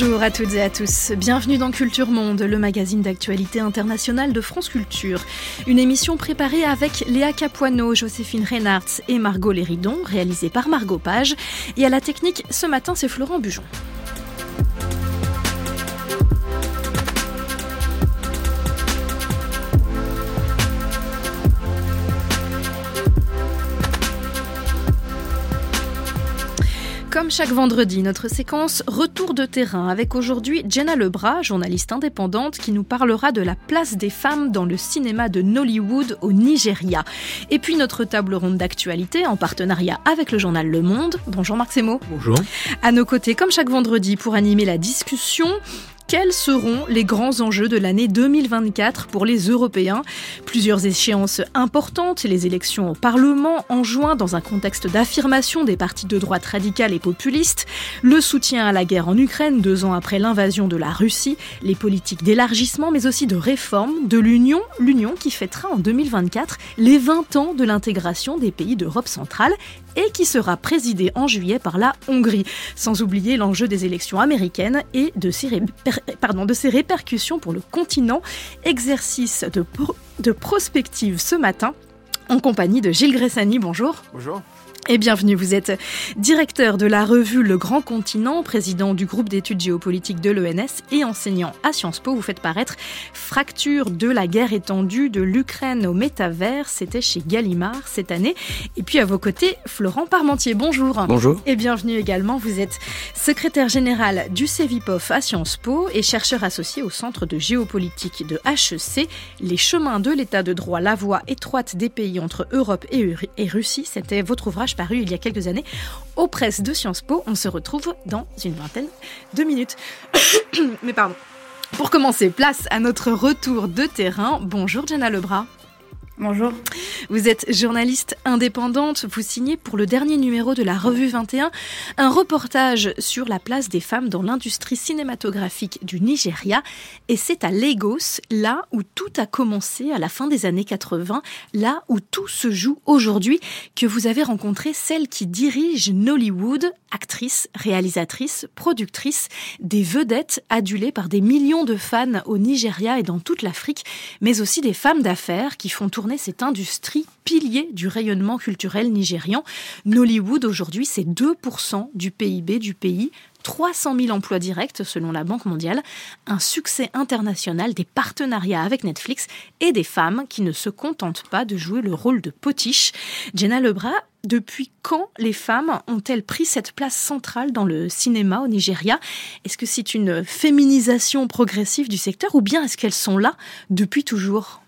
Bonjour à toutes et à tous. Bienvenue dans Culture Monde, le magazine d'actualité internationale de France Culture. Une émission préparée avec Léa Capuano, Joséphine Reynards et Margot Léridon, réalisée par Margot Page. Et à la technique, ce matin, c'est Florent Bujon. Comme chaque vendredi, notre séquence Retour de terrain avec aujourd'hui Jenna Lebras, journaliste indépendante, qui nous parlera de la place des femmes dans le cinéma de Nollywood au Nigeria. Et puis notre table ronde d'actualité en partenariat avec le journal Le Monde. Bonjour Marc Semo. Bonjour. À nos côtés, comme chaque vendredi, pour animer la discussion, quels seront les grands enjeux de l'année 2024 pour les Européens? Plusieurs échéances importantes, les élections au Parlement en juin dans un contexte d'affirmation des partis de droite radicale et populistes, le soutien à la guerre en Ukraine deux ans après l'invasion de la Russie, les politiques d'élargissement mais aussi de réforme de l'Union, l'Union qui fêtera en 2024 les 20 ans de l'intégration des pays d'Europe centrale et qui sera présidée en juillet par la Hongrie, sans oublier l'enjeu des élections américaines et de ses, répercussions pour le continent. Exercice de, de prospective ce matin en compagnie de Gilles Gressani. Bonjour. Bonjour et bienvenue. Vous êtes directeur de la revue Le Grand Continent, président du groupe d'études géopolitiques de l'ENS et enseignant à Sciences Po. Vous faites paraître Fracture de la guerre étendue de l'Ukraine au métavers. C'était chez Gallimard cette année. Et puis à vos côtés, Florent Parmentier. Bonjour. Bonjour. Et bienvenue également. Vous êtes secrétaire général du CEVIPOF à Sciences Po et chercheur associé au Centre de géopolitique de HEC. Les chemins de l'état de droit, la voie étroite des pays entre Europe et Russie. C'était votre ouvrage paru il y a quelques années aux presses de Sciences Po. On se retrouve dans une vingtaine de minutes. Mais pardon. Pour commencer, place à notre retour de terrain. Bonjour Jenna Lebras. Bonjour. Vous êtes journaliste indépendante. Vous signez pour le dernier numéro de la Revue 21 un reportage sur la place des femmes dans l'industrie cinématographique du Nigeria. Et c'est à Lagos, là où tout a commencé à la fin des années 80, là où tout se joue aujourd'hui, que vous avez rencontré celle qui dirige Nollywood, actrice, réalisatrice, productrice, des vedettes adulées par des millions de fans au Nigeria et dans toute l'Afrique, mais aussi des femmes d'affaires qui font tourner cette industrie pilier du rayonnement culturel nigérian. Nollywood, aujourd'hui, c'est 2% du PIB du pays. 300 000 emplois directs selon la Banque mondiale, un succès international des partenariats avec Netflix et des femmes qui ne se contentent pas de jouer le rôle de potiche. Jenna Lebras, depuis quand les femmes ont-elles pris cette place centrale dans le cinéma au Nigeria? Est-ce que c'est une féminisation progressive du secteur ou bien est-ce qu'elles sont là depuis toujours?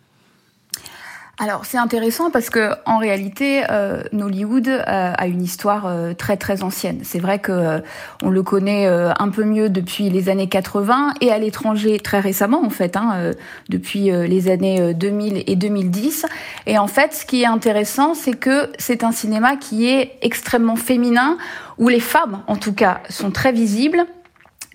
Alors c'est intéressant parce que en réalité, euh, Nollywood euh, a une histoire euh, très très ancienne. C'est vrai que euh, on le connaît un peu mieux depuis les années 80 et à l'étranger très récemment en fait, hein, depuis les années 2000 et 2010. Et en fait, ce qui est intéressant, c'est que c'est un cinéma qui est extrêmement féminin, où les femmes, en tout cas, sont très visibles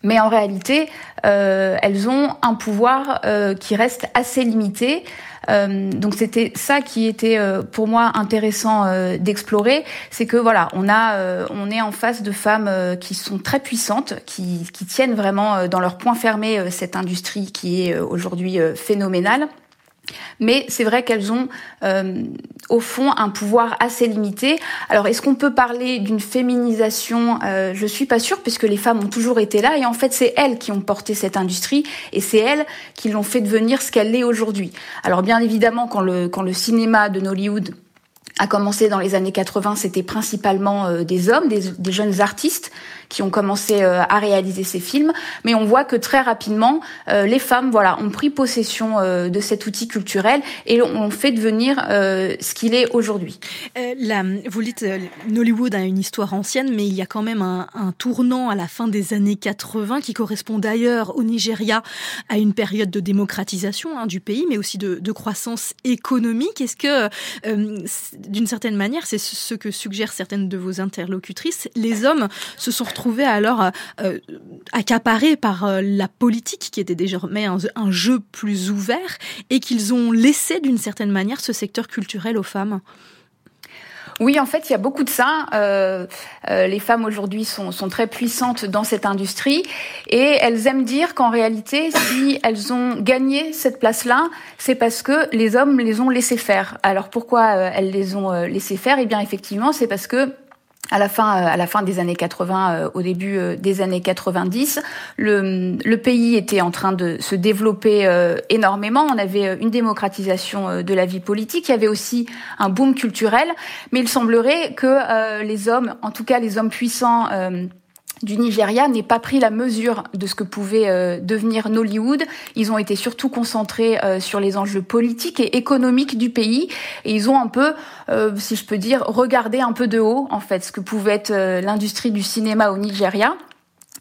mais en réalité, euh, elles ont un pouvoir euh, qui reste assez limité. Euh, donc c'était ça qui était pour moi intéressant d'explorer, c'est que voilà, on a, on est en face de femmes qui sont très puissantes, qui, qui tiennent vraiment dans leur point fermé cette industrie qui est aujourd'hui phénoménale. Mais c'est vrai qu'elles ont, euh, au fond, un pouvoir assez limité. Alors, est-ce qu'on peut parler d'une féminisation euh, Je suis pas sûre, puisque les femmes ont toujours été là, et en fait, c'est elles qui ont porté cette industrie, et c'est elles qui l'ont fait devenir ce qu'elle est aujourd'hui. Alors, bien évidemment, quand le, quand le cinéma de Nollywood a commencé dans les années 80, c'était principalement euh, des hommes, des, des, jeunes artistes qui ont commencé euh, à réaliser ces films. Mais on voit que très rapidement, euh, les femmes, voilà, ont pris possession euh, de cet outil culturel et ont fait devenir ce qu'il est aujourd'hui. vous dites, Nollywood a une histoire ancienne, mais il y a quand même un, tournant à la fin des années 80 qui correspond d'ailleurs au Nigeria à une période de démocratisation hein, du pays, mais aussi de, de croissance économique. Est-ce que, d'une certaine manière, c'est ce que suggèrent certaines de vos interlocutrices, les hommes se sont retrouvés alors euh, euh, accaparés par euh, la politique qui était désormais un, un jeu plus ouvert et qu'ils ont laissé d'une certaine manière ce secteur culturel aux femmes Oui, en fait, il y a beaucoup de ça. Les femmes aujourd'hui sont, sont, très puissantes dans cette industrie et elles aiment dire qu'en réalité, si elles ont gagné cette place-là, c'est parce que les hommes les ont laissé faire. Alors pourquoi elles les ont euh, laissé faire? Eh bien, effectivement, c'est parce que à la fin, euh, à la fin des années 80, euh, au début euh, des années 90, le, le, pays était en train de se développer énormément. On avait une démocratisation de la vie politique. Il y avait aussi un boom culturel. Mais il semblerait que les hommes, en tout cas les hommes puissants, du Nigeria n'aient pas pris la mesure de ce que pouvait euh, devenir Nollywood. Ils ont été surtout concentrés euh, sur les enjeux politiques et économiques du pays et ils ont un peu, euh, si je peux dire, regardé un peu de haut en fait ce que pouvait être l'industrie du cinéma au Nigeria.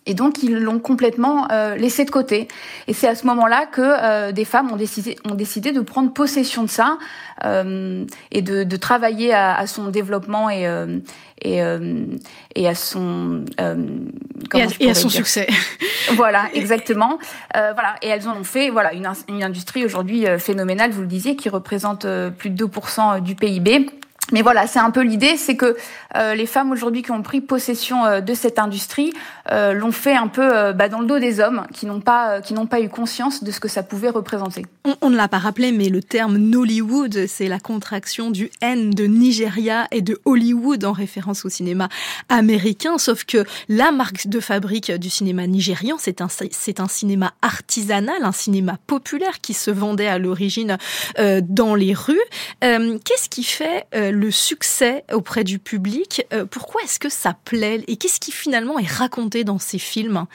Et donc ils l'ont complètement laissé de côté. Et c'est à ce moment-là que des femmes ont décidé, ont décidé de prendre possession de ça et de, de travailler à, à, son développement et, et, euh, et à son euh, et à, son succès. voilà, exactement. Euh, voilà, et elles en ont fait voilà une, une industrie aujourd'hui euh, phénoménale, vous le disiez, qui représente euh, plus de 2% du PIB. Mais voilà, c'est un peu l'idée, c'est que euh, les femmes aujourd'hui qui ont pris possession euh, de cette industrie euh, l'ont fait un peu bah, dans le dos des hommes qui n'ont pas qui n'ont pas eu conscience de ce que ça pouvait représenter. On, on ne l'a pas rappelé, mais le terme Nollywood, c'est la contraction du N de Nigeria et de Hollywood en référence au cinéma américain. Sauf que la marque de fabrique du cinéma nigérian, c'est un c'est un cinéma artisanal, un cinéma populaire qui se vendait à l'origine dans les rues. Qu'est-ce qui fait le succès auprès du public. Euh, pourquoi est-ce que ça plaît et qu'est-ce qui finalement est raconté dans ces films?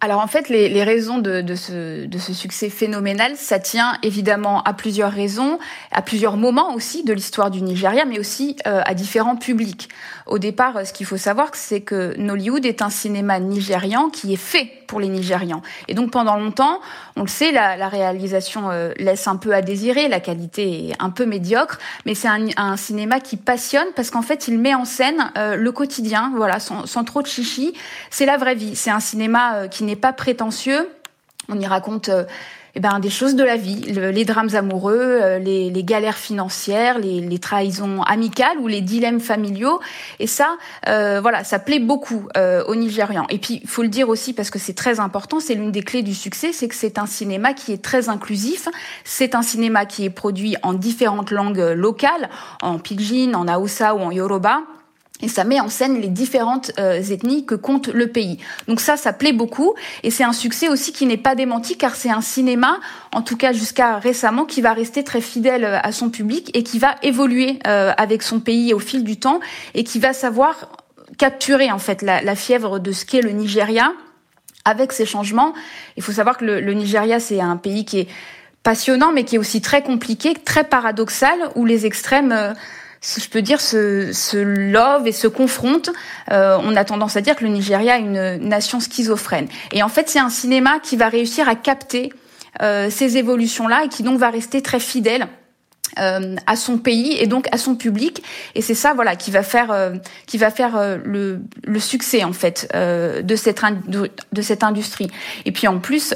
Alors en fait, les, raisons de, ce, succès phénoménal, ça tient évidemment à plusieurs raisons, à plusieurs moments aussi de l'histoire du Nigeria, mais aussi euh, à différents publics. Au départ, ce qu'il faut savoir, c'est que Nollywood est un cinéma nigérian qui est fait pour les Nigérians. Et donc pendant longtemps, on le sait, la, réalisation euh, laisse un peu à désirer, la qualité est un peu médiocre, mais c'est un, un, cinéma qui passionne parce qu'en fait, il met en scène euh, le quotidien, voilà, sans, sans, trop de chichi. C'est la vraie vie. C'est un cinéma euh, qui n'est pas prétentieux. On y raconte eh ben, des choses de la vie, les drames amoureux, euh, les, galères financières, les, trahisons amicales ou les dilemmes familiaux. Et ça, euh, voilà, ça plaît beaucoup euh, aux Nigérians. Et puis, faut le dire aussi parce que c'est très important, c'est l'une des clés du succès, c'est que c'est un cinéma qui est très inclusif. C'est un cinéma qui est produit en différentes langues locales, en pidgin, en Hausa ou en Yoruba et ça met en scène les différentes euh, ethnies que compte le pays. Donc ça, ça plaît beaucoup et c'est un succès aussi qui n'est pas démenti car c'est un cinéma, en tout cas jusqu'à récemment, qui va rester très fidèle euh, à son public et qui va évoluer euh, avec son pays au fil du temps et qui va savoir capturer en fait la, la fièvre de ce qu'est le Nigeria avec ces changements. Il faut savoir que le, le Nigeria, c'est un pays qui est passionnant mais qui est aussi très compliqué, très paradoxal, où les extrêmes si je peux dire, se, love et se confrontent. Euh, on a tendance à dire que le Nigeria est une nation schizophrène. Et en fait, c'est un cinéma qui va réussir à capter euh, ces évolutions-là et qui donc va rester très fidèle euh, à son pays et donc à son public. Et c'est ça voilà qui va faire euh, qui va faire euh, le, le, succès en fait de cette de, cette industrie. Et puis en plus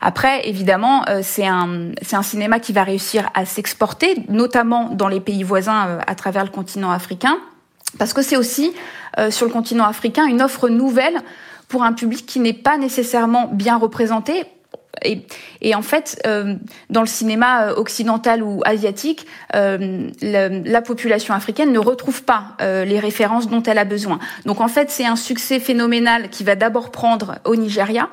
après évidemment c'est un c'est un cinéma qui va réussir à s'exporter notamment dans les pays voisins à travers le continent africain parce que c'est aussi sur le continent africain une offre nouvelle pour un public qui n'est pas nécessairement bien représenté et, en fait, euh, dans le cinéma euh, occidental ou asiatique, euh, la, la, population africaine ne retrouve pas les références dont elle a besoin. Donc en fait, c'est un succès phénoménal qui va d'abord prendre au Nigeria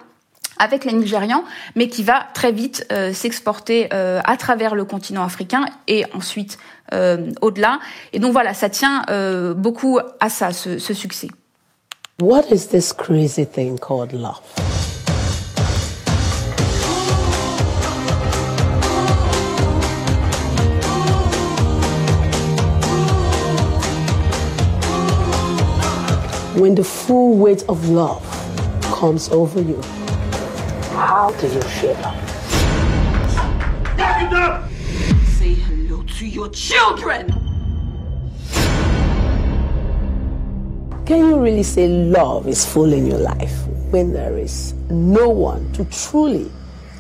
avec les Nigérians, mais qui va très vite s'exporter à travers le continent africain et ensuite au-delà. Et donc voilà, ça tient beaucoup à ça, ce, ce succès. What is this crazy thing called love? When the full weight of love comes over you, how do you feel? Say hello to your children! Can you really say love is full in your life when there is no one to truly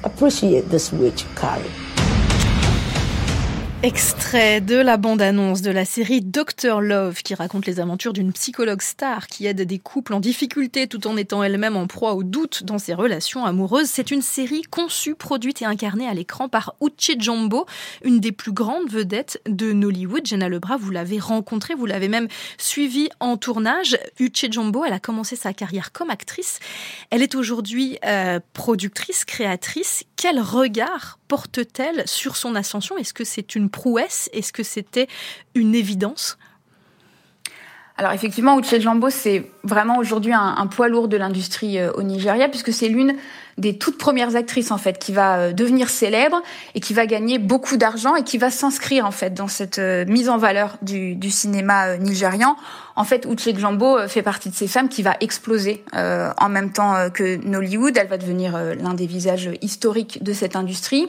appreciate this weight you carry? Extrait de la bande-annonce de la série Doctor Love qui raconte les aventures d'une psychologue star qui aide des couples en difficulté tout en étant elle-même en proie au doute dans ses relations amoureuses. C'est une série conçue, produite et incarnée à l'écran par Uche Jumbo, une des plus grandes vedettes de Nollywood. Jenna Lebras, vous l'avez rencontrée, vous l'avez même suivie en tournage. Uche Jumbo, elle a commencé sa carrière comme actrice. Elle est aujourd'hui euh, productrice, créatrice. Quel regard porte-t-elle sur son ascension? Est-ce que c'est une prouesse? Est-ce que c'était une évidence? Alors effectivement, Uche Jambo, c'est vraiment aujourd'hui un, poids lourd de l'industrie euh, au Nigeria, puisque c'est l'une des toutes premières actrices en fait qui va euh, devenir célèbre et qui va gagner beaucoup d'argent et qui va s'inscrire en fait dans cette euh, mise en valeur du, cinéma nigérian. En fait, Uche Jambo fait partie de ces femmes qui va exploser en même temps que Nollywood. Elle va devenir l'un des visages historiques de cette industrie.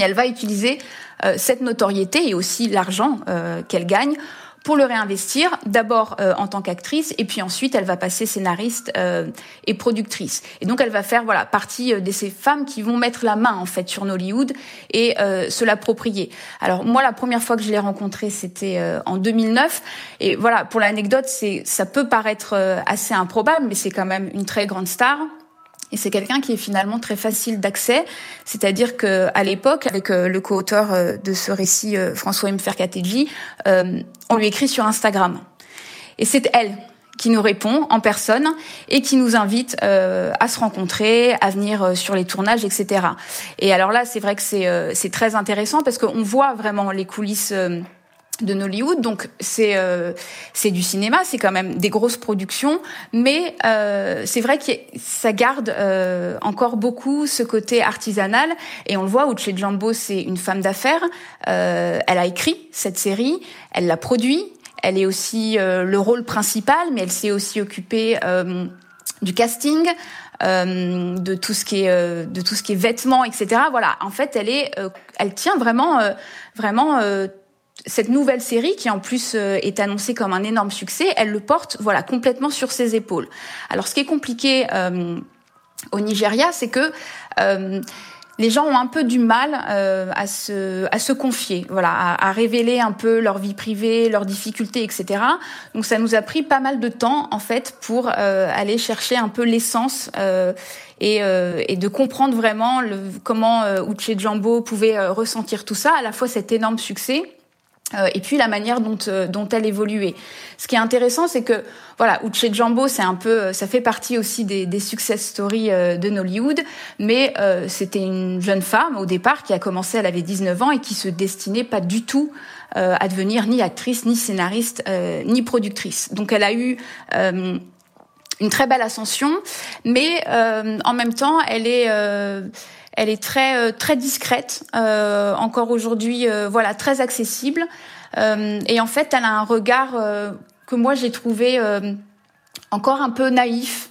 Elle va utiliser euh, cette notoriété et aussi l'argent euh, qu'elle gagne pour le réinvestir, d'abord euh, en tant qu'actrice, et puis ensuite elle va passer scénariste et productrice. Et donc elle va faire voilà partie de ces femmes qui vont mettre la main en fait sur Nollywood et se l'approprier. Alors moi la première fois que je l'ai rencontrée c'était en 2009, et voilà pour l'anecdote c'est ça peut paraître assez improbable, mais c'est quand même une très grande star. Et c'est quelqu'un qui est finalement très facile d'accès, c'est-à-dire que à l'époque, avec euh, le co-auteur euh, de ce récit, euh, François M. Ferkateji, on lui écrit sur Instagram. Et c'est elle qui nous répond en personne et qui nous invite à se rencontrer, à venir sur les tournages, etc. Et alors là, c'est vrai que c'est très intéressant parce qu'on voit vraiment les coulisses de Nollywood, donc c'est euh, c'est du cinéma, c'est quand même des grosses productions, mais euh, c'est vrai que ça garde euh, encore beaucoup ce côté artisanal et on le voit. Uche Jambo, c'est une femme d'affaires. elle a écrit cette série, elle l'a produit, elle est aussi le rôle principal, mais elle s'est aussi occupée du casting. de tout ce qui est de tout ce qui est vêtements etc voilà en fait elle est elle tient vraiment vraiment cette nouvelle série, qui en plus euh, est annoncée comme un énorme succès, elle le porte voilà complètement sur ses épaules. Alors ce qui est compliqué euh, au Nigeria, c'est que euh, les gens ont un peu du mal à se à se confier, voilà, à, révéler un peu leur vie privée, leurs difficultés, etc. Donc ça nous a pris pas mal de temps en fait pour aller chercher un peu l'essence et, et, de comprendre vraiment le, comment Uche Jambo pouvait ressentir tout ça, à la fois cet énorme succès euh, et puis la manière dont, euh, dont elle évoluait. Ce qui est intéressant, c'est que voilà, Uche Jambo, c'est un peu, euh, ça fait partie aussi des, des success stories de Nollywood, mais c'était une jeune femme au départ qui a commencé, elle avait 19 ans et qui se destinait pas du tout à devenir ni actrice, ni scénariste, ni productrice. Donc elle a eu une très belle ascension, mais en même temps, elle est elle est très euh, très discrète, euh, encore aujourd'hui, euh, voilà, très accessible. et en fait, elle a un regard que moi j'ai trouvé encore un peu naïf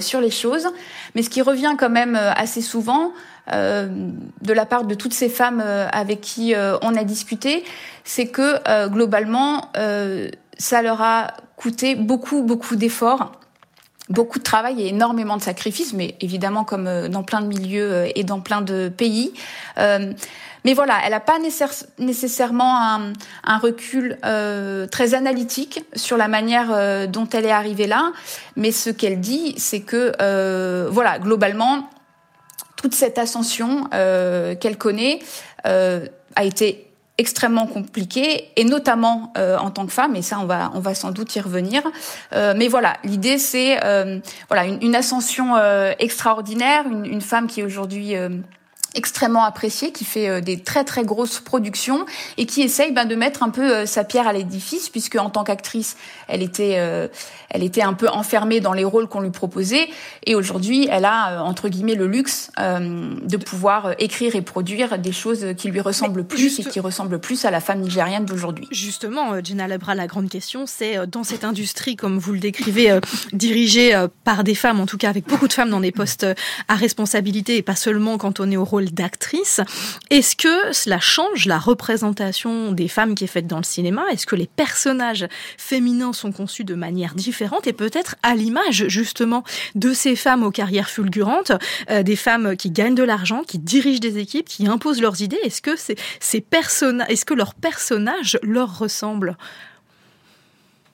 sur les choses, mais ce qui revient quand même assez souvent de la part de toutes ces femmes avec qui on a discuté, c'est que globalement, ça leur a coûté beaucoup beaucoup d'efforts beaucoup de travail et énormément de sacrifices, mais évidemment comme euh, dans plein de milieux euh, et dans plein de pays. Euh, mais voilà, elle n'a pas nécessairement un, recul euh, très analytique sur la manière dont elle est arrivée là. Mais ce qu'elle dit, c'est que euh, voilà, globalement, toute cette ascension qu'elle connaît a été extrêmement compliqué et notamment euh, en tant que femme et ça on va on va sans doute y revenir. Euh, mais voilà l'idée c'est euh, voilà une, ascension extraordinaire une, femme qui aujourd'hui extrêmement appréciée, qui fait euh, des très très grosses productions et qui essaye ben, de mettre un peu euh, sa pierre à l'édifice, puisque en tant qu'actrice, elle était euh, elle était un peu enfermée dans les rôles qu'on lui proposait, et aujourd'hui, elle a entre guillemets le luxe de pouvoir écrire et produire des choses qui lui ressemblent plus et qui ressemblent plus à la femme nigérienne d'aujourd'hui. Justement, Gina Lebra, la grande question, c'est dans cette industrie, comme vous le décrivez, dirigée par des femmes, en tout cas avec beaucoup de femmes dans des postes à responsabilité et pas seulement quand on est au rôle d'actrice. Est-ce que cela change la représentation des femmes qui est faite dans le cinéma? Est-ce que les personnages féminins sont conçus de manière différente et peut-être à l'image justement de ces femmes aux carrières fulgurantes, euh, des femmes qui gagnent de l'argent, qui dirigent des équipes, qui imposent leurs idées. Est-ce que ces, personnages, est-ce que leurs personnages leur ressemblent?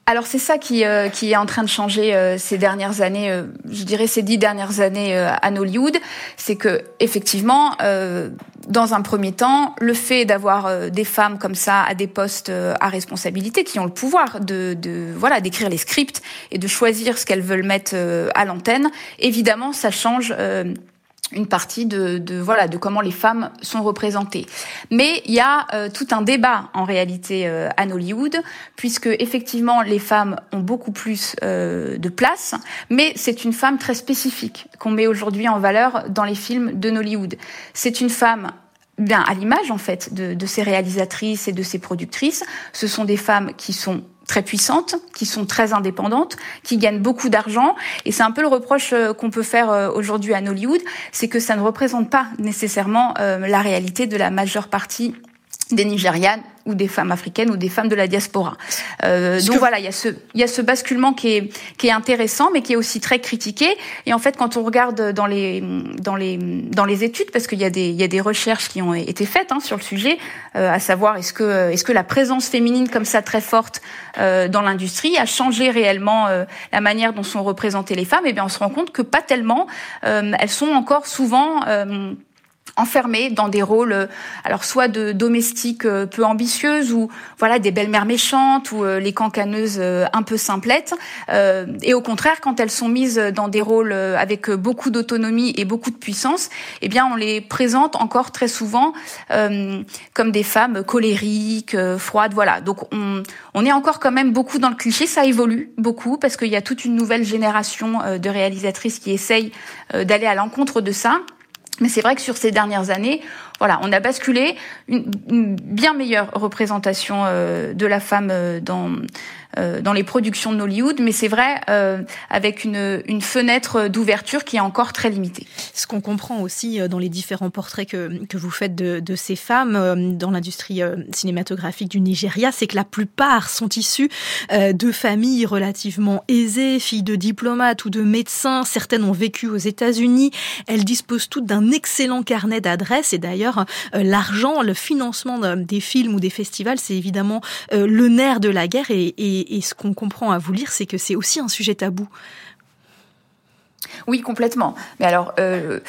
Alors c'est ça qui, euh, qui est en train de changer euh, ces dernières années, euh, je dirais ces dix dernières années à Hollywood, c'est que effectivement, dans un premier temps, le fait d'avoir des femmes comme ça à des postes à responsabilité, qui ont le pouvoir de, de voilà d'écrire les scripts et de choisir ce qu'elles veulent mettre à l'antenne, évidemment ça change une partie de, de, voilà de comment les femmes sont représentées. Mais il y a euh, tout un débat en réalité euh, à Hollywood puisque effectivement les femmes ont beaucoup plus euh, de place, mais c'est une femme très spécifique qu'on met aujourd'hui en valeur dans les films de Hollywood. C'est une femme bien à l'image en fait de, de ces réalisatrices et de ces productrices. Ce sont des femmes qui sont très puissantes, qui sont très indépendantes, qui gagnent beaucoup d'argent. Et c'est un peu le reproche euh, qu'on peut faire euh, aujourd'hui à Hollywood, c'est que ça ne représente pas nécessairement euh, la réalité de la majeure partie des Nigérianes ou des femmes africaines ou des femmes de la diaspora. Euh, donc voilà, il y a ce il y a ce basculement qui est qui est intéressant, mais qui est aussi très critiqué. Et en fait, quand on regarde dans les dans les dans les études, parce qu'il y a des il y a des recherches qui ont été faites hein, sur le sujet, euh, à savoir est-ce que est-ce que la présence féminine comme ça très forte euh, dans l'industrie a changé réellement euh, la manière dont sont représentées les femmes Eh bien, on se rend compte que pas tellement. Euh, elles sont encore souvent enfermées dans des rôles, euh, alors soit de domestiques euh, peu ambitieuses ou voilà des belles-mères méchantes ou euh, les cancaneuses un peu simplettes. et au contraire, quand elles sont mises dans des rôles avec beaucoup d'autonomie et beaucoup de puissance, eh bien on les présente encore très souvent comme des femmes colériques, froides. Voilà. Donc on, on est encore quand même beaucoup dans le cliché. Ça évolue beaucoup parce qu'il y a toute une nouvelle génération de réalisatrices qui essayent d'aller à l'encontre de ça. Mais c'est vrai que sur ces dernières années, voilà, on a basculé une, bien meilleure représentation euh, de la femme euh, dans euh, dans les productions de Hollywood, mais c'est vrai avec une, une fenêtre d'ouverture qui est encore très limitée. Ce qu'on comprend aussi dans les différents portraits que, que vous faites de, de ces femmes dans l'industrie cinématographique du Nigeria, c'est que la plupart sont issues de familles relativement aisées, filles de diplomates ou de médecins. Certaines ont vécu aux États-Unis. Elles disposent toutes d'un excellent carnet d'adresses et d'ailleurs l'argent, le financement des films ou des festivals, c'est évidemment le nerf de la guerre et, ce qu'on comprend à vous lire, c'est que c'est aussi un sujet tabou. Oui, complètement. Mais alors, euh,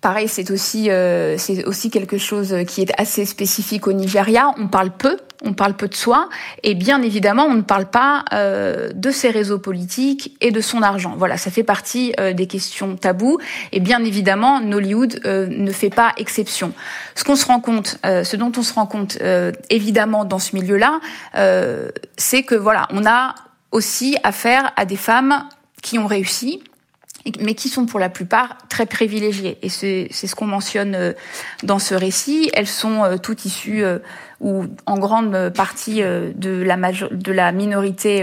pareil, euh, c'est aussi quelque chose qui est assez spécifique au Nigeria. On parle peu, on parle peu de soi, et bien évidemment, on ne parle pas euh, de ses réseaux politiques et de son argent. Voilà, ça fait partie euh, des questions tabous, et bien évidemment, Nollywood euh, ne fait pas exception. Ce qu'on se rend compte, ce dont on se rend compte évidemment dans ce milieu-là, c'est que voilà, on a aussi affaire à des femmes qui ont réussi, mais qui sont pour la plupart très privilégiées. Et c'est ce qu'on mentionne euh, dans ce récit. Elles sont euh, toutes issues euh, ou en grande partie de la, de la minorité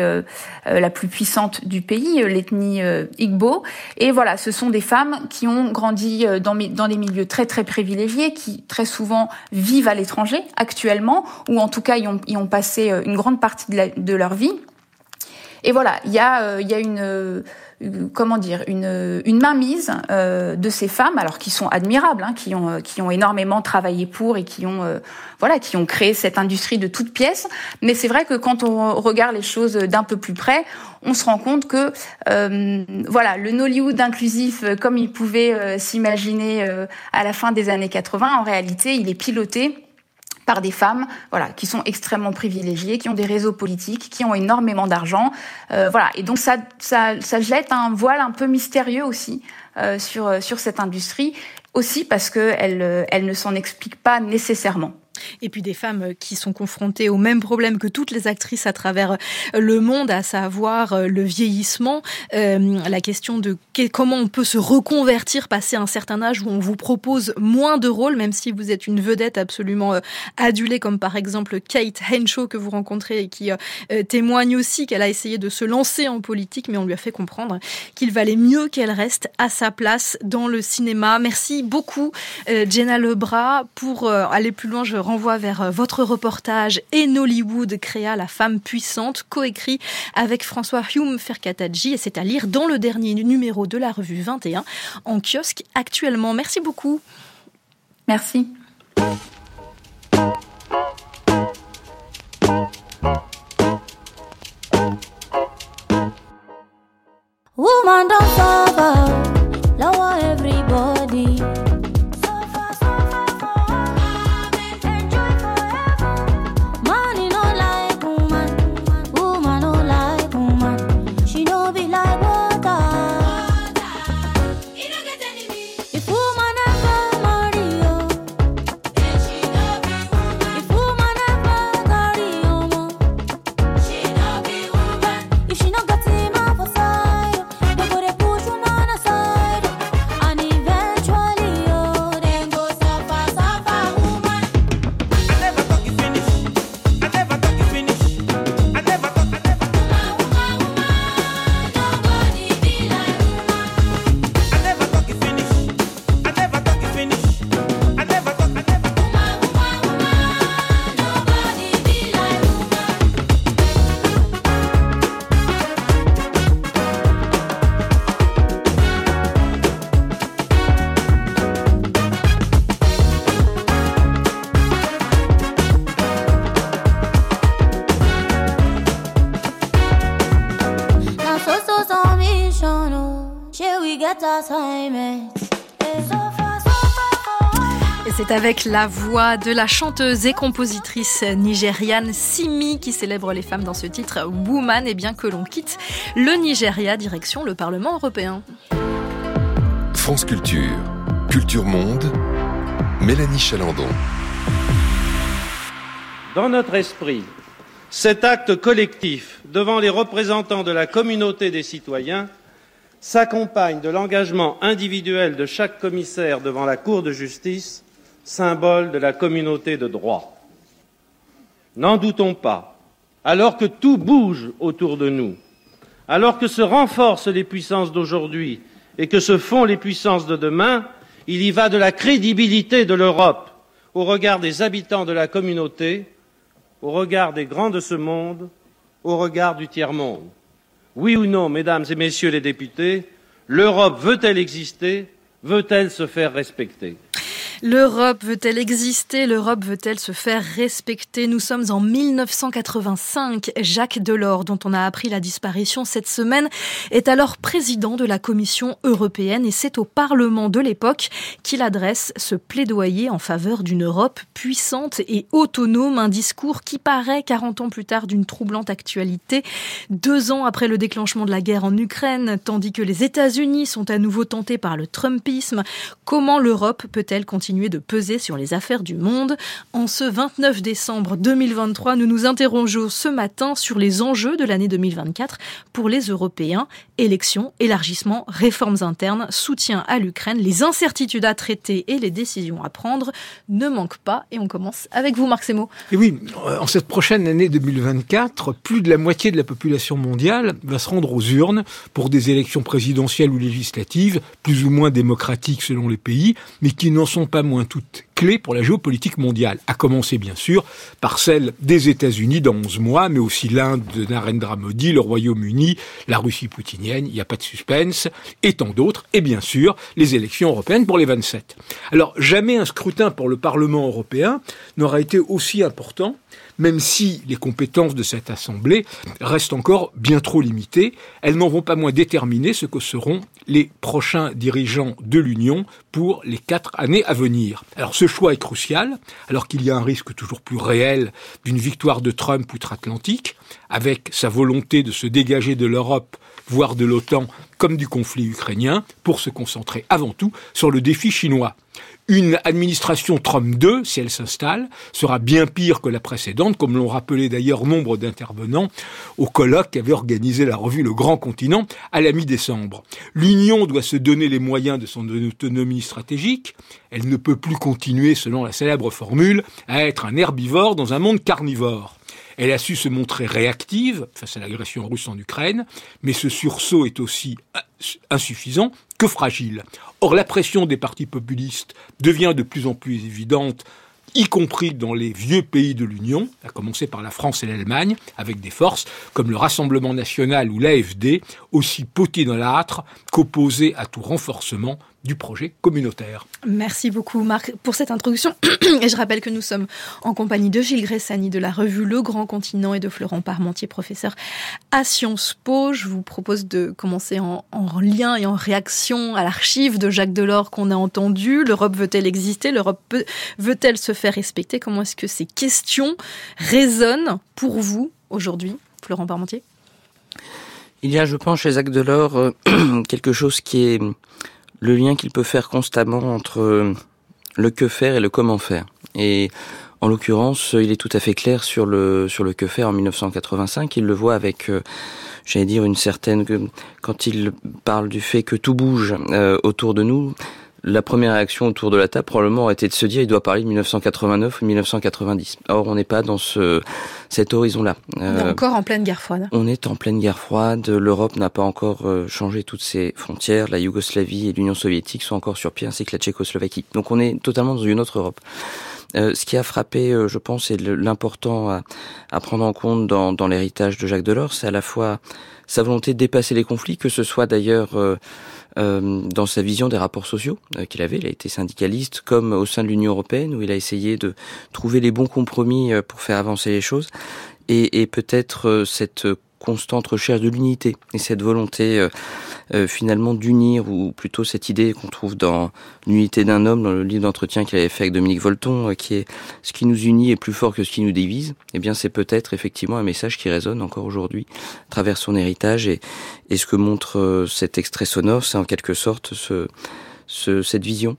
la plus puissante du pays, l'ethnie Igbo. Et voilà, ce sont des femmes qui ont grandi dans, dans des milieux très très privilégiés, qui très souvent vivent à l'étranger actuellement, ou en tout cas y ont, y ont passé une grande partie de, de leur vie. Et voilà, il y a, il y a une comment dire, une, une mainmise euh, de ces femmes, alors qui sont admirables, hein, qui ont qui ont énormément travaillé pour et qui ont euh, voilà, qui ont créé cette industrie de toutes pièces. Mais c'est vrai que quand on regarde les choses d'un peu plus près, on se rend compte que euh, voilà, le Nollywood inclusif, comme il pouvait s'imaginer à la fin des années 80, en réalité, il est piloté par des femmes, voilà, qui sont extrêmement privilégiées, qui ont des réseaux politiques, qui ont énormément d'argent, euh, voilà. Et donc ça, ça, ça jette un voile un peu mystérieux aussi euh, sur sur cette industrie, aussi parce que elle, elle ne s'en explique pas nécessairement. Et puis des femmes qui sont confrontées au même problème que toutes les actrices à travers le monde, à savoir le vieillissement, la question de comment on peut se reconvertir passer un certain âge où on vous propose moins de rôles, même si vous êtes une vedette absolument adulée, comme par exemple Kate Henshaw que vous rencontrez et qui témoigne aussi qu'elle a essayé de se lancer en politique, mais on lui a fait comprendre qu'il valait mieux qu'elle reste à sa place dans le cinéma. Merci beaucoup, euh, Jenna Lebras. Pour euh, aller plus loin, renvoie vers euh, votre reportage Et Nollywood créa la femme puissante, coécrit avec François Hume Ferkataji, et c'est à lire dans le dernier numéro de la revue 21 en kiosque actuellement. Merci beaucoup. Merci. Avec la voix de la chanteuse et compositrice nigériane Simi qui célèbre les femmes dans ce titre Woman et bien que l'on quitte le Nigeria direction le Parlement européen. France Culture, Culture Monde, Mélanie Chalandon. Dans notre esprit, cet acte collectif devant les représentants de la communauté des citoyens s'accompagne de l'engagement individuel de chaque commissaire devant la Cour de justice, symbole de la communauté de droit. N'en doutons pas, alors que tout bouge autour de nous, alors que se renforcent les puissances d'aujourd'hui et que se font les puissances de demain, il y va de la crédibilité de l'Europe au regard des habitants de la communauté, au regard des grands de ce monde, au regard du tiers-monde. Oui ou non, mesdames et messieurs les députés, l'Europe veut-elle exister? Veut-elle se faire respecter? L'Europe veut-elle exister? L'Europe veut-elle se faire respecter? Nous sommes en 1985. Jacques Delors, dont on a appris la disparition cette semaine, est alors président de la Commission européenne et c'est au Parlement de l'époque qu'il adresse ce plaidoyer en faveur d'une Europe puissante et autonome, un discours qui paraît 40 ans plus tard d'une troublante actualité, deux ans après le déclenchement de la guerre en Ukraine, tandis que les États-Unis sont à nouveau tentés par le Trumpisme. Comment l'Europe peut-elle continuer de peser sur les affaires du monde En ce 29 décembre 2023, nous nous interrogeons ce matin sur les enjeux de l'année 2024 pour les Européens. Élections, élargissement, réformes internes, soutien à l'Ukraine, les incertitudes à traiter et les décisions à prendre ne manquent pas. Et on commence avec vous, Marc Semo. Et oui, euh, en cette prochaine année 2024, plus de la moitié de la population mondiale va se rendre aux urnes pour des élections présidentielles ou législatives, plus ou moins démocratiques selon les pays, mais qui n'en sont pas moins toutes clés pour la géopolitique mondiale, à commencer bien sûr par celle des États-Unis dans 11 mois, mais aussi l'Inde de Narendra Modi, le Royaume-Uni, la Russie poutinienne, il n'y a pas de suspense, et tant d'autres, et bien sûr les élections européennes pour les 27. Alors jamais un scrutin pour le Parlement européen n'aura été aussi important même si les compétences de cette Assemblée restent encore bien trop limitées, elles n'en vont pas moins déterminer ce que seront les prochains dirigeants de l'Union pour les quatre années à venir. Alors ce choix est crucial, alors qu'il y a un risque toujours plus réel d'une victoire de Trump outre-Atlantique, avec sa volonté de se dégager de l'Europe voire de l'OTAN, comme du conflit ukrainien, pour se concentrer avant tout sur le défi chinois. Une administration Trump 2, si elle s'installe, sera bien pire que la précédente, comme l'ont rappelé d'ailleurs nombre d'intervenants au colloque qu'avait organisé la revue Le Grand Continent à la mi-décembre. L'Union doit se donner les moyens de son autonomie stratégique. Elle ne peut plus continuer, selon la célèbre formule, à être un herbivore dans un monde carnivore. Elle a su se montrer réactive face à l'agression russe en Ukraine, mais ce sursaut est aussi insuffisant que fragile. Or, la pression des partis populistes devient de plus en plus évidente y compris dans les vieux pays de l'Union, à commencer par la France et l'Allemagne, avec des forces comme le Rassemblement national ou l'AFD, aussi potés dans l'âtre qu'opposés à tout renforcement du projet communautaire. Merci beaucoup Marc pour cette introduction. Et je rappelle que nous sommes en compagnie de Gilles Gressani de la revue Le Grand Continent et de Florent Parmentier, professeur à Sciences Po. Je vous propose de commencer en, en lien et en réaction à l'archive de Jacques Delors qu'on a entendu. L'Europe veut-elle exister? L'Europe veut-elle se faire respecter? Comment est-ce que ces questions résonnent pour vous aujourd'hui, Florent Parmentier Il y a, je pense, chez Jacques Delors euh, quelque chose qui est le lien qu'il peut faire constamment entre le que faire et le comment faire. Et en l'occurrence, il est tout à fait clair sur le sur le que faire en 1985. Il le voit avec, euh, j'allais dire, une certaine quand il parle du fait que tout bouge euh, autour de nous. La première réaction autour de la table probablement aurait été de se dire il doit parler de 1989 ou 1990. Or on n'est pas dans ce cet horizon-là. On est encore en pleine guerre froide. On est en pleine guerre froide. L'Europe n'a pas encore euh, changé toutes ses frontières. La Yougoslavie et l'Union soviétique sont encore sur pied, ainsi que la Tchécoslovaquie. Donc on est totalement dans une autre Europe. Euh, ce qui a frappé, euh, je pense, et l'important à, à, prendre en compte dans, dans l'héritage de Jacques Delors, c'est à la fois sa volonté de dépasser les conflits, que ce soit d'ailleurs euh, dans sa vision des rapports sociaux qu'il avait. Il a été syndicaliste, comme au sein de l'Union européenne, où il a essayé de trouver les bons compromis pour faire avancer les choses. Et, et peut-être cette constante recherche de l'unité et cette volonté euh, euh, finalement d'unir ou plutôt cette idée qu'on trouve dans l'unité d'un homme dans le livre d'entretien qu'il avait fait avec Dominique Volton euh, qui est ce qui nous unit est plus fort que ce qui nous divise eh bien c'est peut-être effectivement un message qui résonne encore aujourd'hui à travers son héritage et, et ce que montre cet extrait sonore c'est en quelque sorte ce, ce cette vision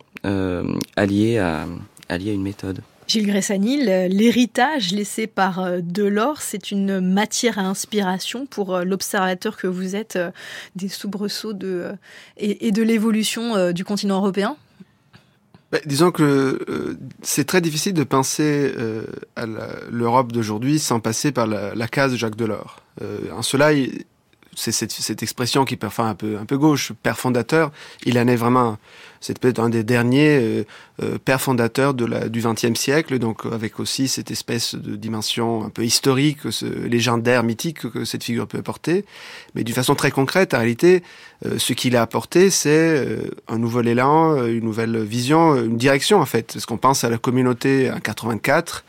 alliée à une méthode Gilles Gressani, l'héritage laissé par Delors, c'est une matière à inspiration pour l'observateur que vous êtes des soubresauts de, et, de l'évolution du continent européen? Bah, disons que euh, c'est très difficile de penser euh, à l'Europe d'aujourd'hui sans passer par la, case Jacques Delors. Euh, en cela, c'est cette, cette, expression qui faire un peu, un peu gauche, père fondateur, il en est vraiment c'est peut-être un des derniers euh, euh, pères fondateurs de la, du XXe siècle, donc avec aussi cette espèce de dimension un peu historique, ce, légendaire, mythique que cette figure peut apporter. Mais d'une façon très concrète, en réalité, euh, ce qu'il a apporté, c'est euh, un nouvel élan, une nouvelle vision, une direction en fait. Est-ce qu'on pense à la communauté en 84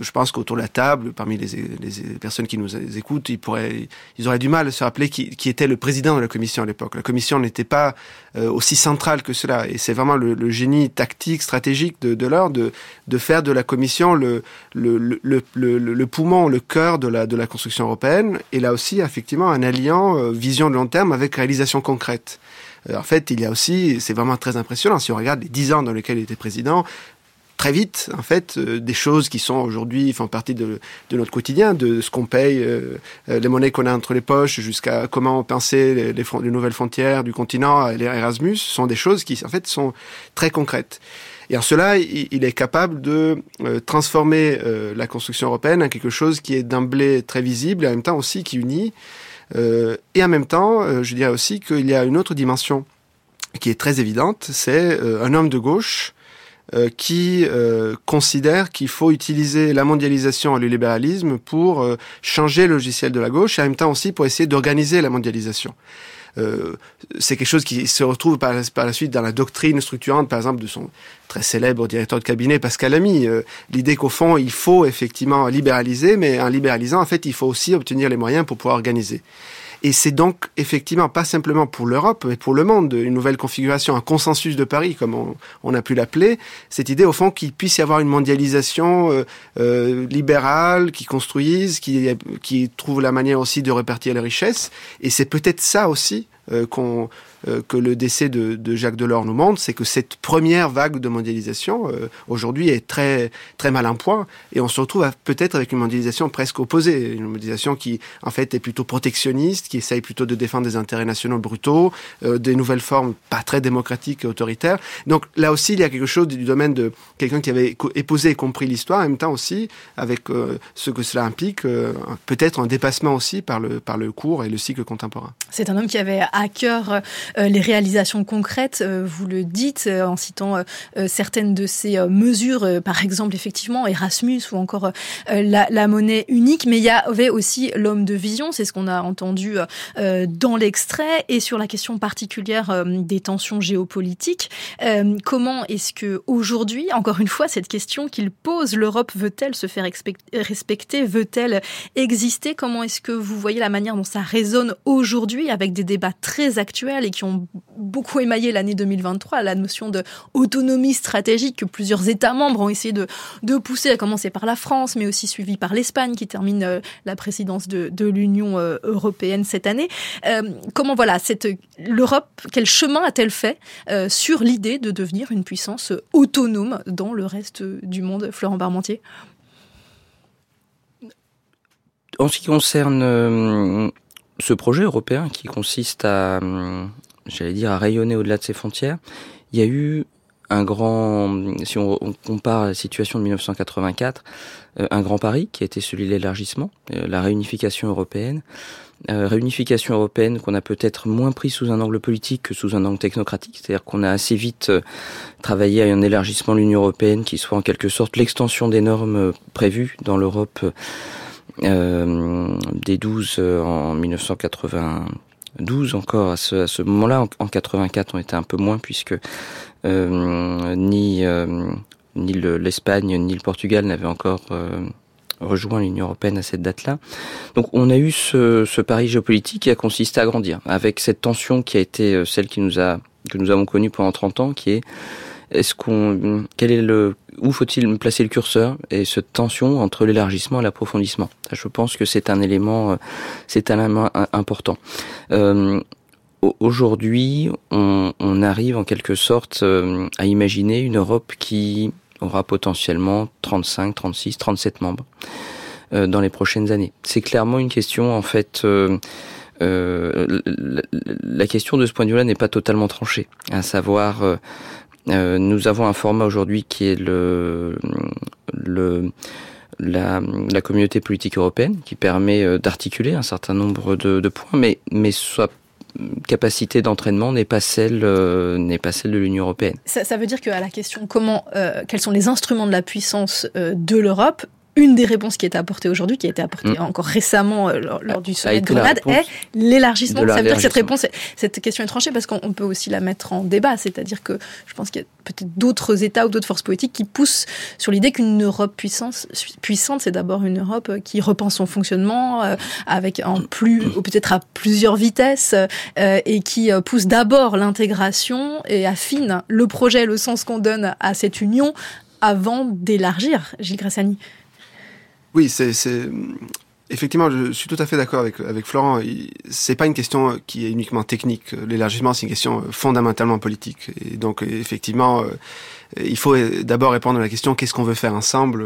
je pense qu'autour de la table, parmi les, les, personnes qui nous écoutent, ils, pourraient, ils auraient du mal à se rappeler qui, qui était le président de la commission à l'époque. La commission n'était pas euh, aussi centrale que cela. Et c'est vraiment le, le, génie tactique, stratégique de, de de, de faire de la commission le, le, le, le, poumon, le cœur de la, de la construction européenne. Et là aussi, effectivement, un alliant euh, vision de long terme avec réalisation concrète. Euh, en fait, il y a aussi, c'est vraiment très impressionnant, si on regarde les dix ans dans lesquels il était président, très vite, en fait, euh, des choses qui sont aujourd'hui font partie de, de, notre quotidien, de ce qu'on paye, euh, les monnaies qu'on a entre les poches, jusqu'à comment penser les, les, les, nouvelles frontières du continent, les Erasmus, sont des choses qui, en fait, sont très concrètes. Et en cela, il, est capable de euh, transformer euh, la construction européenne en quelque chose qui est d'emblée très visible et en même temps aussi qui unit. Euh, et en même temps, je dirais aussi qu'il y a une autre dimension qui est très évidente, c'est un homme de gauche euh, qui euh, considère qu'il faut utiliser la mondialisation et le libéralisme pour euh, changer le logiciel de la gauche et en même temps aussi pour essayer d'organiser la mondialisation. Euh, c'est quelque chose qui se retrouve par la, par la, suite dans la doctrine structurante, par exemple, de son très célèbre directeur de cabinet, Pascal Lamy. Euh, L'idée qu'au fond, il faut effectivement libéraliser, mais en libéralisant, en fait, il faut aussi obtenir les moyens pour pouvoir organiser. Et c'est donc effectivement pas simplement pour l'Europe, mais pour le monde, une nouvelle configuration, un consensus de Paris, comme on, on a pu l'appeler. Cette idée, au fond, qu'il puisse y avoir une mondialisation euh, euh, libérale, qui construise, qui, qui trouve la manière aussi de répartir les richesses. Et c'est peut-être ça aussi euh, euh, que le décès de, Jacques Delors nous montre, c'est que cette première vague de mondialisation euh, aujourd'hui est très très mal en point et on se retrouve peut-être avec une mondialisation presque opposée, une mondialisation qui en fait est plutôt protectionniste, qui essaye plutôt de défendre des intérêts nationaux brutaux, des nouvelles formes pas très démocratiques et autoritaires. Donc là aussi il y a quelque chose du domaine de quelqu'un qui avait épousé et compris l'histoire, en même temps aussi avec ce que cela implique, peut-être un dépassement aussi par le par le cours et le cycle contemporain. C'est un homme qui avait à cœur euh, les réalisations concrètes, euh, vous le dites euh, en citant certaines de ces mesures, par exemple effectivement Erasmus ou encore la, la, monnaie unique, mais il y avait aussi l'homme de vision, c'est ce qu'on a entendu dans l'extrait, et sur la question particulière des tensions géopolitiques. comment est-ce que aujourd'hui, encore une fois, cette question qu'il pose, l'Europe veut-elle se faire respecter, veut-elle exister? Comment est-ce que vous voyez la manière dont ça résonne aujourd'hui avec des débats très actuels et qui ont beaucoup émaillé l'année 2023, la notion de autonomie stratégique que plusieurs États membres ont essayé de, pousser, à commencer par la France, mais aussi suivi par l'Espagne qui termine euh, la présidence de, l'Union euh, européenne cette année. Euh, comment voilà, l'Europe, quel chemin a-t-elle fait sur l'idée de devenir une puissance autonome dans le reste du monde, Florent Parmentier En ce qui concerne ce projet européen qui consiste à, euh, j'allais dire, à rayonner au-delà de ses frontières, il y a eu un grand, si on, compare la situation de 1984, euh, un grand pari qui a été celui de l'élargissement, euh, la réunification européenne. Euh, réunification européenne qu'on a peut-être moins pris sous un angle politique que sous un angle technocratique, c'est-à-dire qu'on a assez vite travaillé à un élargissement de l'Union européenne qui soit en quelque sorte l'extension des normes prévues dans l'Europe des 12 en 1992 encore à ce, à ce moment-là. En, en 84, on était un peu moins puisque euh, ni euh, ni l'Espagne ni le Portugal n'avaient encore euh, rejoint l'Union européenne à cette date-là. Donc on a eu ce, ce pari géopolitique qui a consisté à grandir, avec cette tension qui a été celle qui nous a que nous avons connue pendant 30 ans, qui est est-ce qu'on quel est le où faut-il placer le curseur et cette tension entre l'élargissement et l'approfondissement? Je pense que c'est un élément c'est un élément important. Euh, Aujourd'hui, on, on, arrive en quelque sorte euh, à imaginer une Europe qui aura potentiellement 35, 36, 37 membres euh, dans les prochaines années. C'est clairement une question en fait. Euh, euh, la, la, question de ce point de vue-là n'est pas totalement tranchée, à savoir euh, nous avons un format aujourd'hui qui est le, le la, communauté politique européenne, qui permet d'articuler un certain nombre de, points, mais, mais soit capacité d'entraînement n'est pas celle euh, n'est pas celle de l'Union européenne. Ça, ça, veut dire qu'à la question comment euh, quels sont les instruments de la puissance euh, de l'Europe, une des réponses qui est apportée aujourd'hui, qui a été apportée mmh. encore récemment euh, lors, lors, du sommet de Grenade, est l'élargissement. Ça veut dire que cette réponse, cette question est tranchée parce qu'on peut aussi la mettre en débat. C'est-à-dire que je pense qu'il y a peut-être d'autres États ou d'autres forces politiques qui poussent sur l'idée qu'une Europe puissance, puissante, c'est d'abord une Europe qui repense son fonctionnement euh, avec en plus, ou peut-être à plusieurs vitesses, euh, et qui pousse d'abord l'intégration et affine le projet, le sens qu'on donne à cette union avant d'élargir, Gilles Grassani. Oui, c'est effectivement, je suis tout à fait d'accord avec avec Florent. C'est pas une question qui est uniquement technique. L'élargissement, c'est une question fondamentalement politique. Et donc, effectivement, il faut d'abord répondre à la question qu'est-ce qu'on veut faire ensemble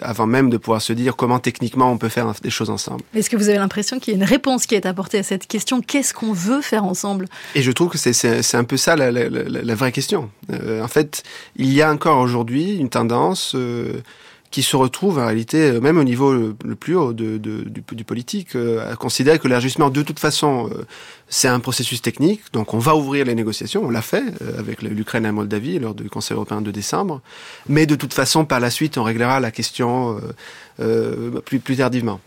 avant même de pouvoir se dire comment techniquement on peut faire des choses ensemble. Est-ce que vous avez l'impression qu'il y a une réponse qui est apportée à cette question qu'est-ce qu'on veut faire ensemble? Et je trouve que c'est un peu ça la, la, la, la vraie question. Euh, en fait, il y a encore aujourd'hui une tendance euh, qui se retrouve en réalité, même au niveau le, plus haut du, politique, euh, à considérer que l'élargissement de toute façon C'est un processus technique, donc on va ouvrir les négociations. On l'a fait euh, avec l'Ukraine et la Moldavie lors du Conseil européen de décembre. Mais de toute façon, par la suite, on réglera la question euh, euh, plus tardivement.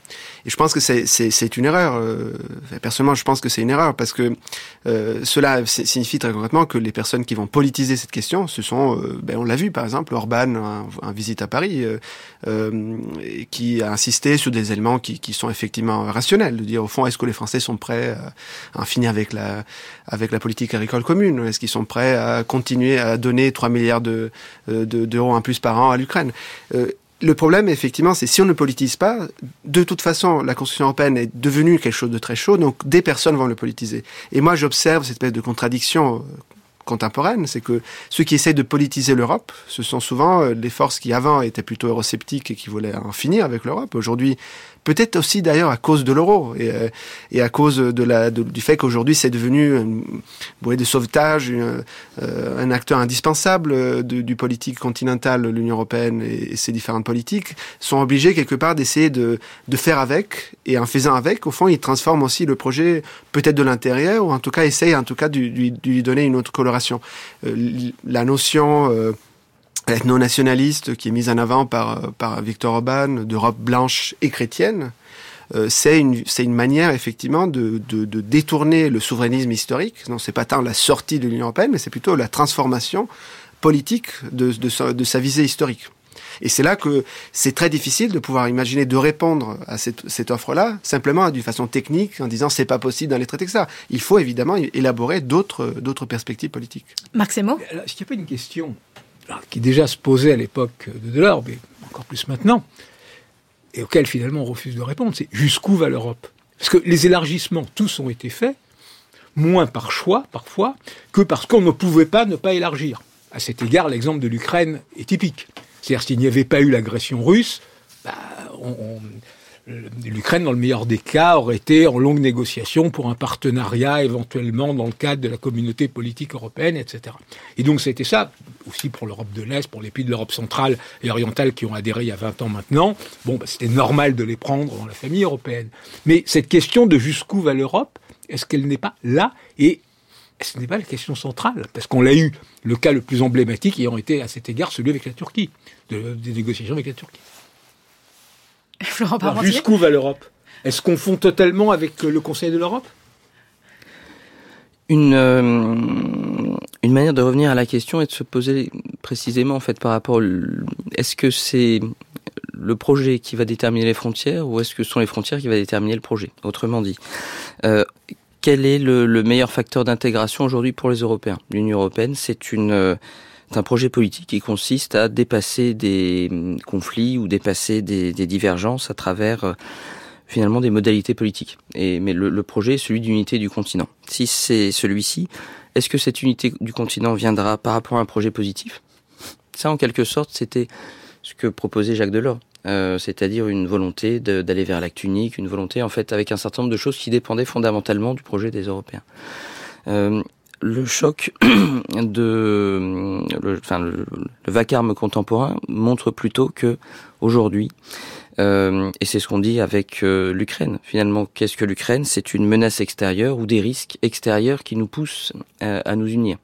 Et je pense que c'est- une erreur. euh, personnellement, je pense que c'est une erreur parce que euh, cela signifie très concrètement que les personnes qui vont politiser cette question, ce sont, euh, ben, on l'a vu par exemple, Orban, un, visite à Paris, euh, qui a insisté sur des éléments qui, qui sont effectivement rationnels, de dire au fond, est-ce que les Français sont prêts à, en finir avec la, avec la politique agricole commune? Est-ce qu'ils sont prêts à continuer à donner 3 milliards de, euh, de- d'euros en plus par an à l'Ukraine? Le problème, effectivement, c'est si on ne politise pas, de toute façon, la Constitution européenne est devenue quelque chose de très chaud, donc des personnes vont le politiser. Et moi, j'observe cette espèce de contradiction euh, contemporaine, c'est que ceux qui essayent de politiser l'Europe, ce sont souvent euh, les forces qui avant étaient plutôt eurosceptiques et qui voulaient en finir avec l'Europe. Aujourd'hui, peut-être aussi d'ailleurs à cause de l'euro et, euh, et à cause de la, du fait qu'aujourd'hui c'est devenu une bouée de sauvetage, euh, un acteur indispensable euh, de- du politique continental, l'Union européenne et, ses différentes politiques, sont obligés quelque part d'essayer de, de faire avec, et en faisant avec, au fond, ils transforment aussi le projet peut-être de l'intérieur, ou en tout cas essayent en tout cas de, lui donner une autre coloration. Euh, la notion euh, ethno-nationaliste qui est mise en avant par, euh, par Victor Orban, d'Europe blanche et chrétienne, euh, c'est une, c'est une manière effectivement de, de, de détourner le souverainisme historique. Non, c'est pas tant la sortie de l'Union européenne, mais c'est plutôt la transformation politique de, de, sa, de sa visée historique. Et c'est là que c'est très difficile de pouvoir imaginer de répondre à cette, cette offre-là simplement d'une façon technique en disant c'est pas possible dans les traités que ça. Il faut évidemment élaborer d'autres d'autres perspectives politiques. Maximo Alors, Est-ce qu'il n'y a pas une question? Qui déjà se posait à l'époque de Delors, mais encore plus maintenant, et auquel finalement on refuse de répondre, c'est jusqu'où va l'Europe? Parce que les élargissements, tous ont été faits, moins par choix parfois, que parce qu'on ne pouvait pas ne pas élargir. À cet égard, l'exemple de l'Ukraine est typique. C'est-à-dire s'il n'y avait pas eu l'agression russe, bah, on- l'Ukraine, dans le meilleur des cas, aurait été en longue négociation pour un partenariat éventuellement dans le cadre de la communauté politique européenne, etc. Et donc c'était ça, aussi pour l'Europe de l'Est, pour les pays de l'Europe centrale et orientale qui ont adhéré il y a 20 ans maintenant. Bon, bah, c'était normal de les prendre dans la famille européenne. Mais cette question de jusqu'où va l'Europe, est-ce qu'elle n'est pas là? Et ce n'est pas la question centrale, parce qu'on l'a eu, le cas le plus emblématique ayant été à cet égard celui avec la Turquie, de- des négociations avec la Turquie. Florent Alors, Parmentier. jusqu'où va l'Europe? Est-ce qu'on fond totalement avec euh, le Conseil de l'Europe? Une, euh, une manière de revenir à la question est de se poser précisément en fait par rapport est-ce que c'est le projet qui va déterminer les frontières ou est-ce que ce sont les frontières qui va déterminer le projet? Autrement dit, euh, quel est le, le meilleur facteur d'intégration aujourd'hui pour les Européens? L'Union européenne, c'est une euh, c'est un projet politique qui consiste à dépasser des hum, conflits ou dépasser des, divergences à travers euh, finalement des modalités politiques. Et, mais le, projet est celui d'unité du continent. Si c'est celui-ci, est-ce que cette unité du continent viendra par rapport à un projet positif? Ça, en quelque sorte, c'était ce que proposait Jacques Delors. Euh, c'est-à-dire une volonté d'aller vers l'acte unique, une volonté en fait avec un certain nombre de choses qui dépendaient fondamentalement du projet des Européens. Euh, le choc de, le, vacarme contemporain montre plutôt que aujourd'hui, euh, et c'est ce qu'on dit avec euh, l'Ukraine. Finalement, qu'est-ce que l'Ukraine? C'est une menace extérieure ou des risques extérieurs qui nous poussent euh, à nous unir.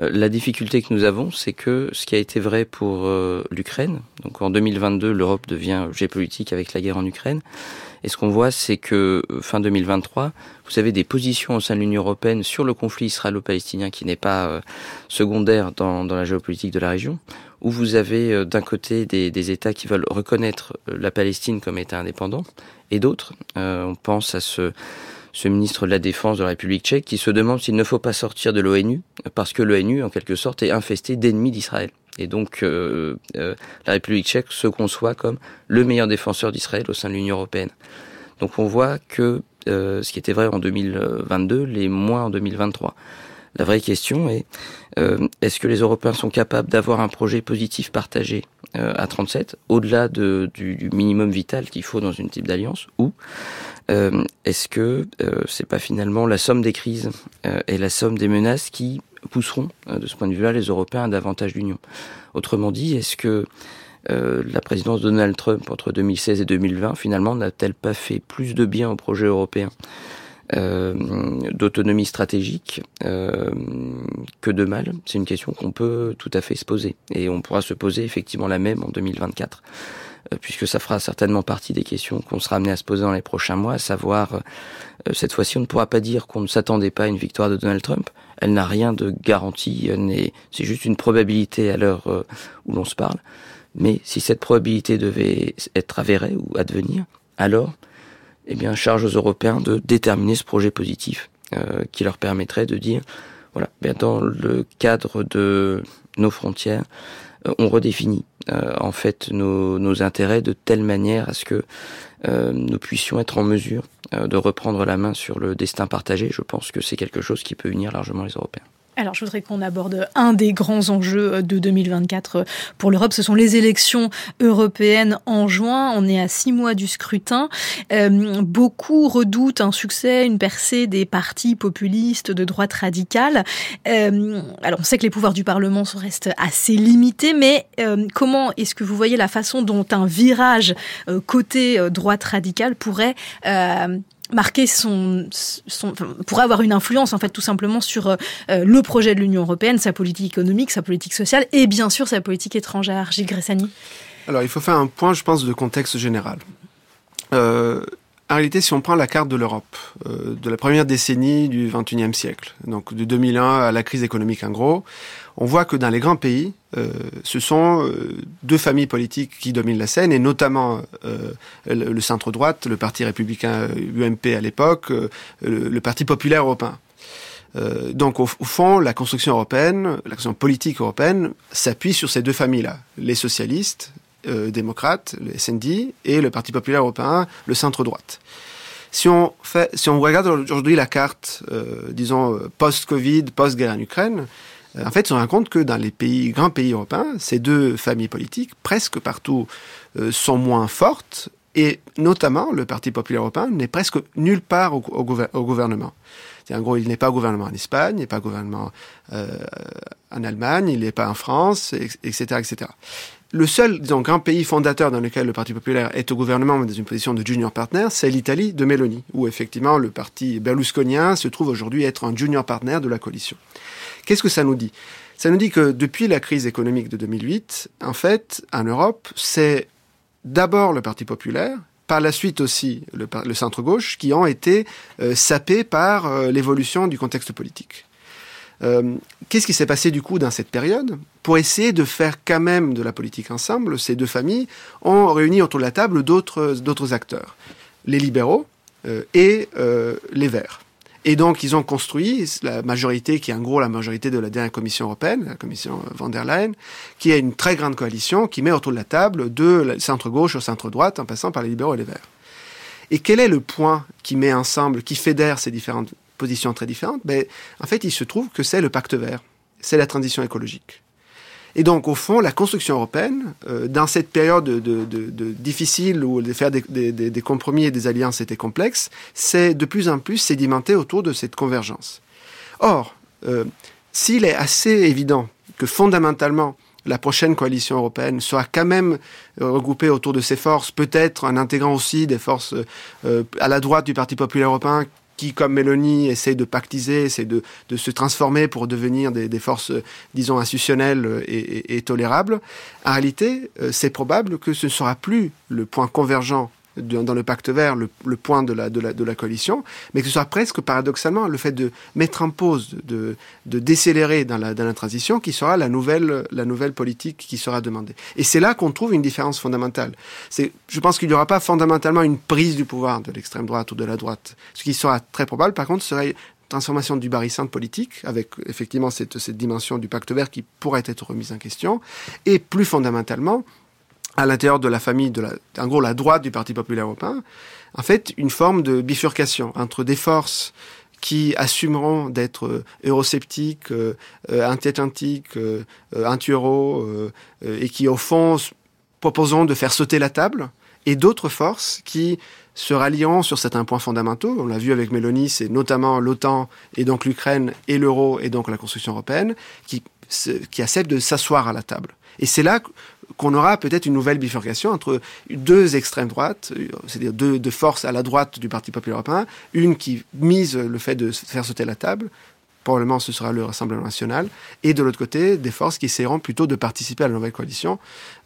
La difficulté que nous avons, c'est que ce qui a été vrai pour l'Ukraine, donc en 2022, l'Europe devient géopolitique avec la guerre en Ukraine. Et ce qu'on voit, c'est que euh, fin 2023, vous avez des positions au sein de l'Union européenne sur le conflit israélo-palestinien qui n'est pas euh, secondaire dans, la géopolitique de la région, où vous avez euh, d'un côté des, États qui veulent reconnaître la Palestine comme État indépendant, et d'autres, on pense à ce, ce ministre de la Défense de la République tchèque qui se demande s'il ne faut pas sortir de l'ONU, parce que l'ONU, en quelque sorte, est infestée d'ennemis d'Israël. Et donc, euh, euh, la République tchèque se conçoit comme le meilleur défenseur d'Israël au sein de l'Union européenne. Donc, on voit que euh, ce qui était vrai en 2022 l'est moins en 2023. La vraie question est euh, est-ce que les Européens sont capables d'avoir un projet positif partagé euh, à 37, au-delà de, du, du minimum vital qu'il faut dans une type d'alliance, ou euh, est-ce que c'est pas finalement la somme des crises et la somme des menaces qui pousseront, euh, de ce point de vue-là, les Européens à davantage d'union Autrement dit, est-ce que euh, la présidence de Donald Trump entre 2016 et 2020, finalement, n'a-t-elle pas fait plus de bien au projet européen euh, d'autonomie stratégique euh, que de mal? C'est une question qu'on peut tout à fait se poser. Et on pourra se poser effectivement la même en 2024, euh, puisque ça fera certainement partie des questions qu'on sera amené à se poser dans les prochains mois, à savoir, cette fois-ci, on ne pourra pas dire qu'on ne s'attendait pas à une victoire de Donald Trump. Elle n'a rien de garanti, c'est juste une probabilité à l'heure euh, où l'on se parle. Mais si cette probabilité devait être avérée ou advenir, alors, eh bien, charge aux Européens de déterminer ce projet positif euh, qui leur permettrait de dire, voilà, bien dans le cadre de nos frontières, euh, on redéfinit en fait nos, intérêts de telle manière à ce que nous puissions être en mesure de reprendre la main sur le destin partagé. Je pense que c'est quelque chose qui peut unir largement les Européens. Alors, je voudrais qu'on aborde un des grands enjeux de 2024 pour l'Europe. Ce sont les élections européennes en juin. On est à six mois du scrutin. Euh, beaucoup redoutent un succès, une percée des partis populistes de droite radicale. Euh, alors, on sait que les pouvoirs du Parlement restent assez limités, mais euh, comment est-ce que vous voyez la façon dont un virage côté droite radicale pourrait marquer son, son pourrait avoir une influence en fait tout simplement sur euh, le projet de l'Union européenne, sa politique économique, sa politique sociale et bien sûr sa politique étrangère. Gilles Gressani. Alors, il faut faire un point, je pense, de contexte général. Euh, réalité, si on prend la carte de l'Europe, euh, de la première décennie du XXIe siècle, donc de 2001 à la crise économique en gros, on voit que dans les grands pays, euh, ce sont euh, deux familles politiques qui dominent la scène, et notamment le, centre-droite, le Parti républicain UMP à l'époque, le, Parti populaire européen. Donc au, fond, la construction européenne, la construction politique européenne s'appuie sur ces deux familles-là, les socialistes, euh, démocrates, le SND, et le Parti populaire européen, le centre-droite. Si on, fait, si on regarde aujourd'hui la carte, euh, disons, post-Covid, post-guerre en Ukraine, euh, en fait, on se rend compte que dans les pays, grands pays européens, ces deux familles politiques, presque partout, euh, sont moins fortes, et notamment, le Parti populaire européen n'est presque nulle part au, au, au gouvernement. En gros, il n'est pas au gouvernement en Espagne, il n'est pas au gouvernement en Allemagne, il n'est pas en France, etc., etc. Le seul, disons, grand pays fondateur dans lequel le Parti populaire est au gouvernement, mais dans une position de junior partner, c'est l'Italie de Meloni, où effectivement le parti berlusconien se trouve aujourd'hui être un junior partner de la coalition. Qu'est-ce que ça nous dit? Ça nous dit que depuis la crise économique de 2008, en fait, en Europe, c'est d'abord le Parti populaire, par la suite aussi le, centre-gauche, qui ont été euh, sapés par euh, l'évolution du contexte politique. Euh, Qu'est-ce qui s'est passé du coup dans cette période Pour essayer de faire quand même de la politique ensemble, ces deux familles ont réuni autour de la table d'autres acteurs, les libéraux euh, et euh, les Verts. Et donc, ils ont construit la majorité, qui est en gros la majorité de la dernière Commission européenne, la Commission von der Leyen, qui est une très grande coalition qui met autour de la table de centre-gauche au centre-droite, en passant par les libéraux et les Verts. Et quel est le point qui met ensemble, qui fédère ces différentes positions très différentes ben, En fait, il se trouve que c'est le pacte vert, c'est la transition écologique. Et donc, au fond, la construction européenne, euh, dans cette période de, difficile où faire des, compromis et des alliances était complexe, c'est de plus en plus sédimenté autour de cette convergence. Or, euh, s'il est assez évident que fondamentalement, la prochaine coalition européenne sera quand même euh, regroupée autour de ces forces, peut-être en intégrant aussi des forces à la droite du Parti populaire européen qui, comme Mélanie, essaie de pactiser, essaie de, se transformer pour devenir des, forces, disons, institutionnelles et, et, et, tolérables, en réalité, euh, c'est probable que ce ne sera plus le point convergent dans le pacte vert, le, point de la, de, la, de la coalition, mais que ce soit presque paradoxalement le fait de mettre en pause, de, de décélérer dans la, dans la transition, qui sera la nouvelle, la nouvelle politique qui sera demandée. Et c'est là qu'on trouve une différence fondamentale. Je pense qu'il n'y aura pas fondamentalement une prise du pouvoir de l'extrême droite ou de la droite. Ce qui sera très probable, par contre, serait transformation du barycentre politique, avec effectivement cette, cette dimension du pacte vert qui pourrait être remise en question, et plus fondamentalement, à l'intérieur de la famille, de la, en gros la droite du Parti populaire européen, en fait une forme de bifurcation entre des forces qui assumeront d'être eurosceptiques, euh, anti-atlantiques, euh, anti-euro, euh, et qui au fond proposeront de faire sauter la table, et d'autres forces qui se rallieront sur certains points fondamentaux. On l'a vu avec Mélanie, c'est notamment l'OTAN et donc l'Ukraine et l'euro et donc la construction européenne qui, qui acceptent de s'asseoir à la table. Et c'est là qu'on aura peut-être une nouvelle bifurcation entre deux extrêmes droites, c'est-à-dire deux, forces à la droite du Parti populaire européen, une qui mise le fait de faire sauter la table, probablement ce sera le Rassemblement national, et de l'autre côté, des forces qui essaieront plutôt de participer à la nouvelle coalition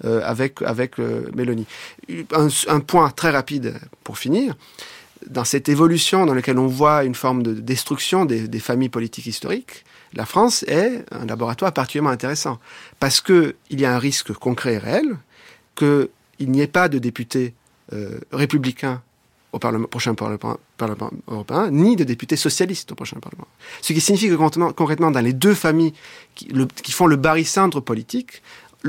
euh, avec, avec euh, Mélanie. Un, point très rapide pour finir, dans cette évolution dans laquelle on voit une forme de destruction des, des familles politiques historiques, la France est un laboratoire particulièrement intéressant parce que il y a un risque concret et réel qu'il n'y ait pas de députés euh, républicains au prochain parlement, européen, ni de députés socialistes au prochain parlement. Ce qui signifie que concrètement, dans les deux familles qui, qui font le barycentre politique,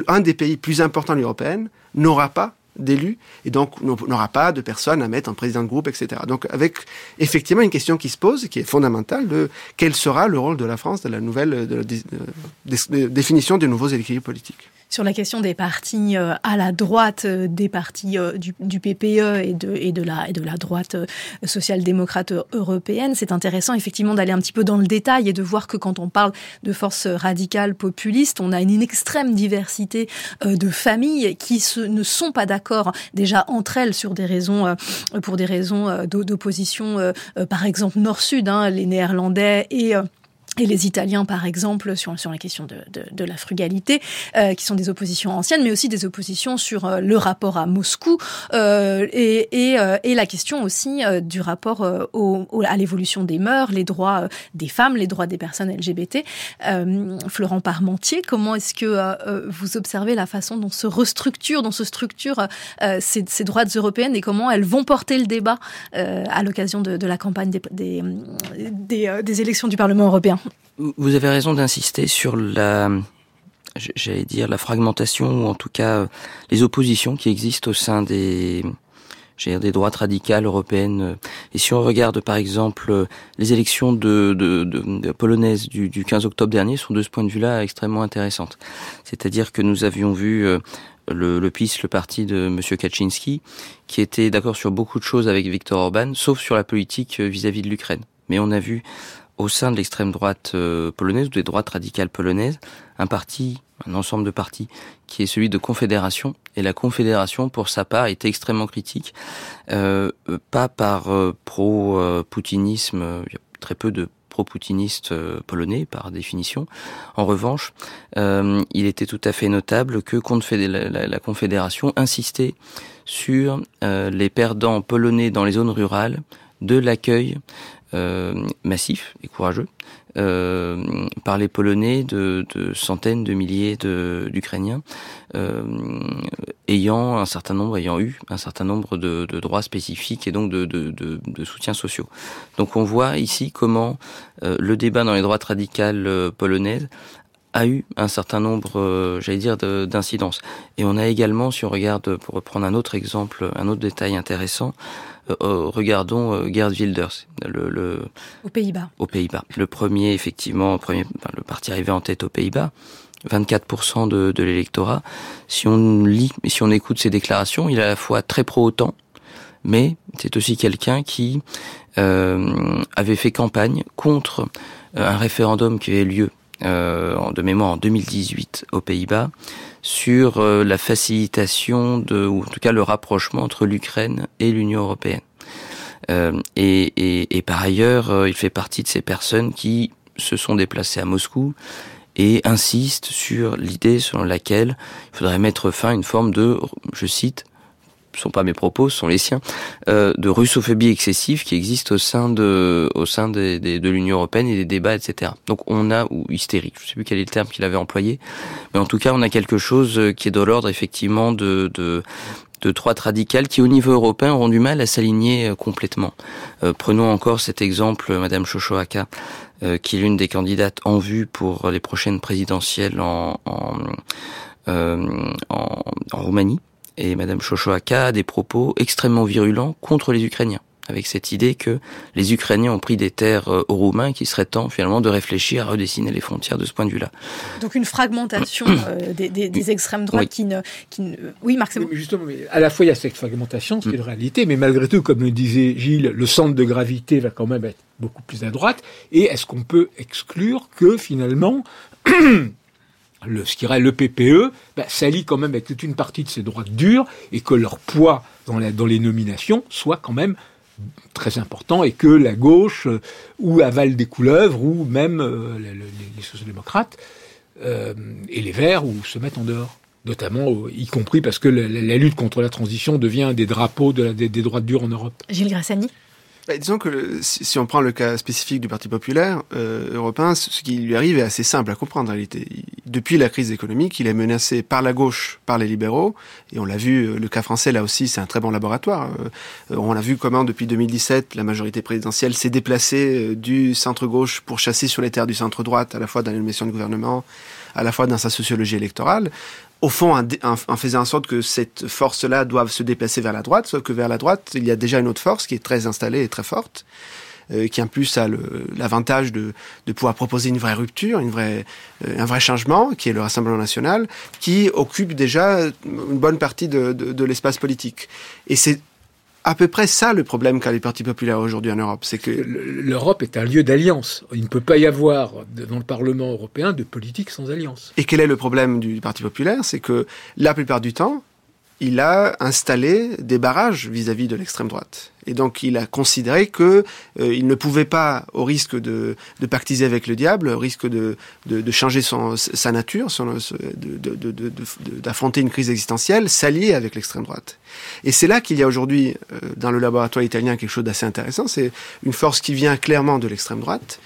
un des pays plus importants de l'Union européenne n'aura pas d'élus et donc n'aura pas de personnes à mettre en président de groupe, etc. Donc avec effectivement une question qui se pose, qui est fondamentale, de quel sera le rôle de la France dans la nouvelle de la de- de- définition des nouveaux équilibres politiques. Sur la question des partis euh, à la droite euh, des partis euh, du, PPE et de, la, droite social-démocrate européenne, c'est intéressant effectivement d'aller un petit peu dans le détail et de voir que quand on parle de forces radicales populistes, on a une, extrême diversité de familles qui se, ne sont pas d'accord déjà entre elles sur des raisons, pour des raisons d'o- d'opposition, par exemple nord-sud, hein, les Néerlandais et et les Italiens, par exemple, sur, sur la question de, de, de la frugalité, euh, qui sont des oppositions anciennes, mais aussi des oppositions sur euh, le rapport à Moscou euh, et, et, euh, et la question aussi euh, du rapport euh, au, au- à l'évolution des mœurs, les droits des femmes, les droits des personnes LGBT. Florent Parmentier, comment est-ce que vous observez la façon dont se restructure, dont se structurent ces, ces droites européennes et comment elles vont porter le débat à l'occasion de, de la campagne des, des, des, des élections du Parlement européen? Vous avez raison d'insister sur la, j'allais dire, la fragmentation ou en tout cas euh, les oppositions qui existent au sein des, j'allais dire, des droites radicales européennes. Et si on regarde par exemple euh, les élections de, de, de- polonaises du, du 15 octobre dernier, sont de ce point de vue-là extrêmement intéressantes. C'est-à-dire que nous avions vu euh, le, le PiS, le parti de M. Kaczynski, qui était d'accord sur beaucoup de choses avec Viktor Orban, sauf sur la politique euh, vis-à-vis de l'Ukraine. Mais on a vu au sein de l'extrême droite euh, polonaise ou des droites radicales polonaises, un parti, un ensemble de partis, qui est celui de Confédération. Et la Confédération, pour sa part, était extrêmement critique, euh, euh, pas par euh, pro-poutinisme, il y a très peu de pro-poutinistes euh, polonais par définition. En revanche, il était tout à fait notable que la, Confédération insistait sur les perdants polonais dans les zones rurales de l'accueil massif et courageux euh, par les Polonais de, de centaines de milliers d'Ukrainiens euh, ayant un certain nombre, ayant eu un certain nombre de, de droits spécifiques et donc de, de, de, soutiens sociaux. Donc on voit ici comment euh, le débat dans les droites radicales euh, polonaises a eu un certain nombre, euh, j'allais dire, de- d'incidences. Et on a également, si on regarde, pour reprendre un autre exemple, un autre détail intéressant, euh, euh, regardons euh, Gerd Wilders, le, le, aux Pays-Bas. aux Pays-Bas. Le premier, effectivement, premier, enfin, le parti arrivé en tête aux Pays-Bas, 24% de, de l'électorat. Si on lit et si on écoute ses déclarations, il est à la fois très pro-OTAN, mais c'est aussi quelqu'un qui euh, avait fait campagne contre euh, un référendum qui avait lieu euh, de mémoire en 2018 aux Pays-Bas sur euh, la facilitation de, ou en tout cas le rapprochement entre l'Ukraine et l'Union européenne. Euh, et, et, par ailleurs, euh, il fait partie de ces personnes qui se sont déplacées à Moscou et insistent sur l'idée selon laquelle il faudrait mettre fin à une forme de, je cite, sont pas mes propos, ce sont les siens, euh, de russophobie excessive qui existe au sein de, au sein des, des- de l'Union européenne et des débats, etc. Donc on a ou hystérique, je sais plus quel est le terme qu'il avait employé, mais en tout cas on a quelque chose euh, qui est de l'ordre effectivement de, de de droite radicale qui, au niveau européen, auront du mal à s'aligner euh, complètement. Euh, prenons encore cet exemple, euh, Madame Chochoaka, euh, qui est l'une des candidates en vue pour les prochaines présidentielles en, en, euh, en, en Roumanie. Et Madame Chochoaka a des propos extrêmement virulents contre les Ukrainiens. avec cette idée que les Ukrainiens ont pris des terres euh, aux Roumains et qu'il serait temps finalement de réfléchir à redessiner les frontières de ce point de vue-là. Donc une fragmentation euh, des, des- des extrêmes droites Oui. qui ne, qui ne- Oui, Marc, c'est bon. Justement, mais à la fois il y a cette fragmentation, c'est une réalité, mais malgré tout, comme le disait Gilles, le centre de gravité va quand même être beaucoup plus à droite. Et est-ce qu'on peut exclure que finalement, le, ce le PPE bah, s'allie quand même avec toute une partie de ces droites dures et que leur poids dans, les nominations soit quand même très important et que la gauche euh, ou avale des couleuvres ou même euh, le- le- les, les sociodémocrates euh, et les Verts ou se mettent en dehors. Notamment, y compris parce que la, lutte contre la transition devient un des drapeaux des, des droites dures en Europe. Gilles Grassani Bah, disons que si, on prend le cas spécifique du Parti populaire euh, européen, ce qui lui arrive est assez simple à comprendre en réalité. Il- Depuis la crise économique, il est menacé par la gauche, par les libéraux, et on l'a vu, euh, le cas français là aussi, c'est un très bon laboratoire. Euh, on a vu comment depuis 2017, la majorité présidentielle s'est déplacée du centre-gauche pour chasser sur les terres du centre-droite, à la fois dans l'animation du gouvernement, à la fois dans sa sociologie électorale au fond, en, en- en faisant en sorte que cette force-là doive se déplacer vers la droite, sauf que vers la droite, il y a déjà une autre force qui est très installée et très forte, euh, qui en plus a l'avantage de, pouvoir proposer une vraie rupture, euh, un vrai changement, qui est le Rassemblement national, qui occupe déjà une bonne partie de, de- de l'espace politique. Et c'est à peu près ça le problème qu'a les partis populaires aujourd'hui en Europe, c'est que Le- L'Europe est un lieu d'alliance. Il ne peut pas y avoir dans le Parlement européen de politique sans alliance. Et quel est le problème du Parti populaire? C'est que la plupart du temps, il a installé des barrages vis-à-vis de l'extrême droite. Et donc il a considéré que euh, il ne pouvait pas, au risque de, pactiser avec le diable, au risque de, changer sa nature, d'affronter une crise existentielle, s'allier avec l'extrême droite. Et c'est là qu'il y a aujourd'hui, euh, dans le laboratoire italien, quelque chose d'assez intéressant. C'est une force qui vient clairement de l'extrême droite,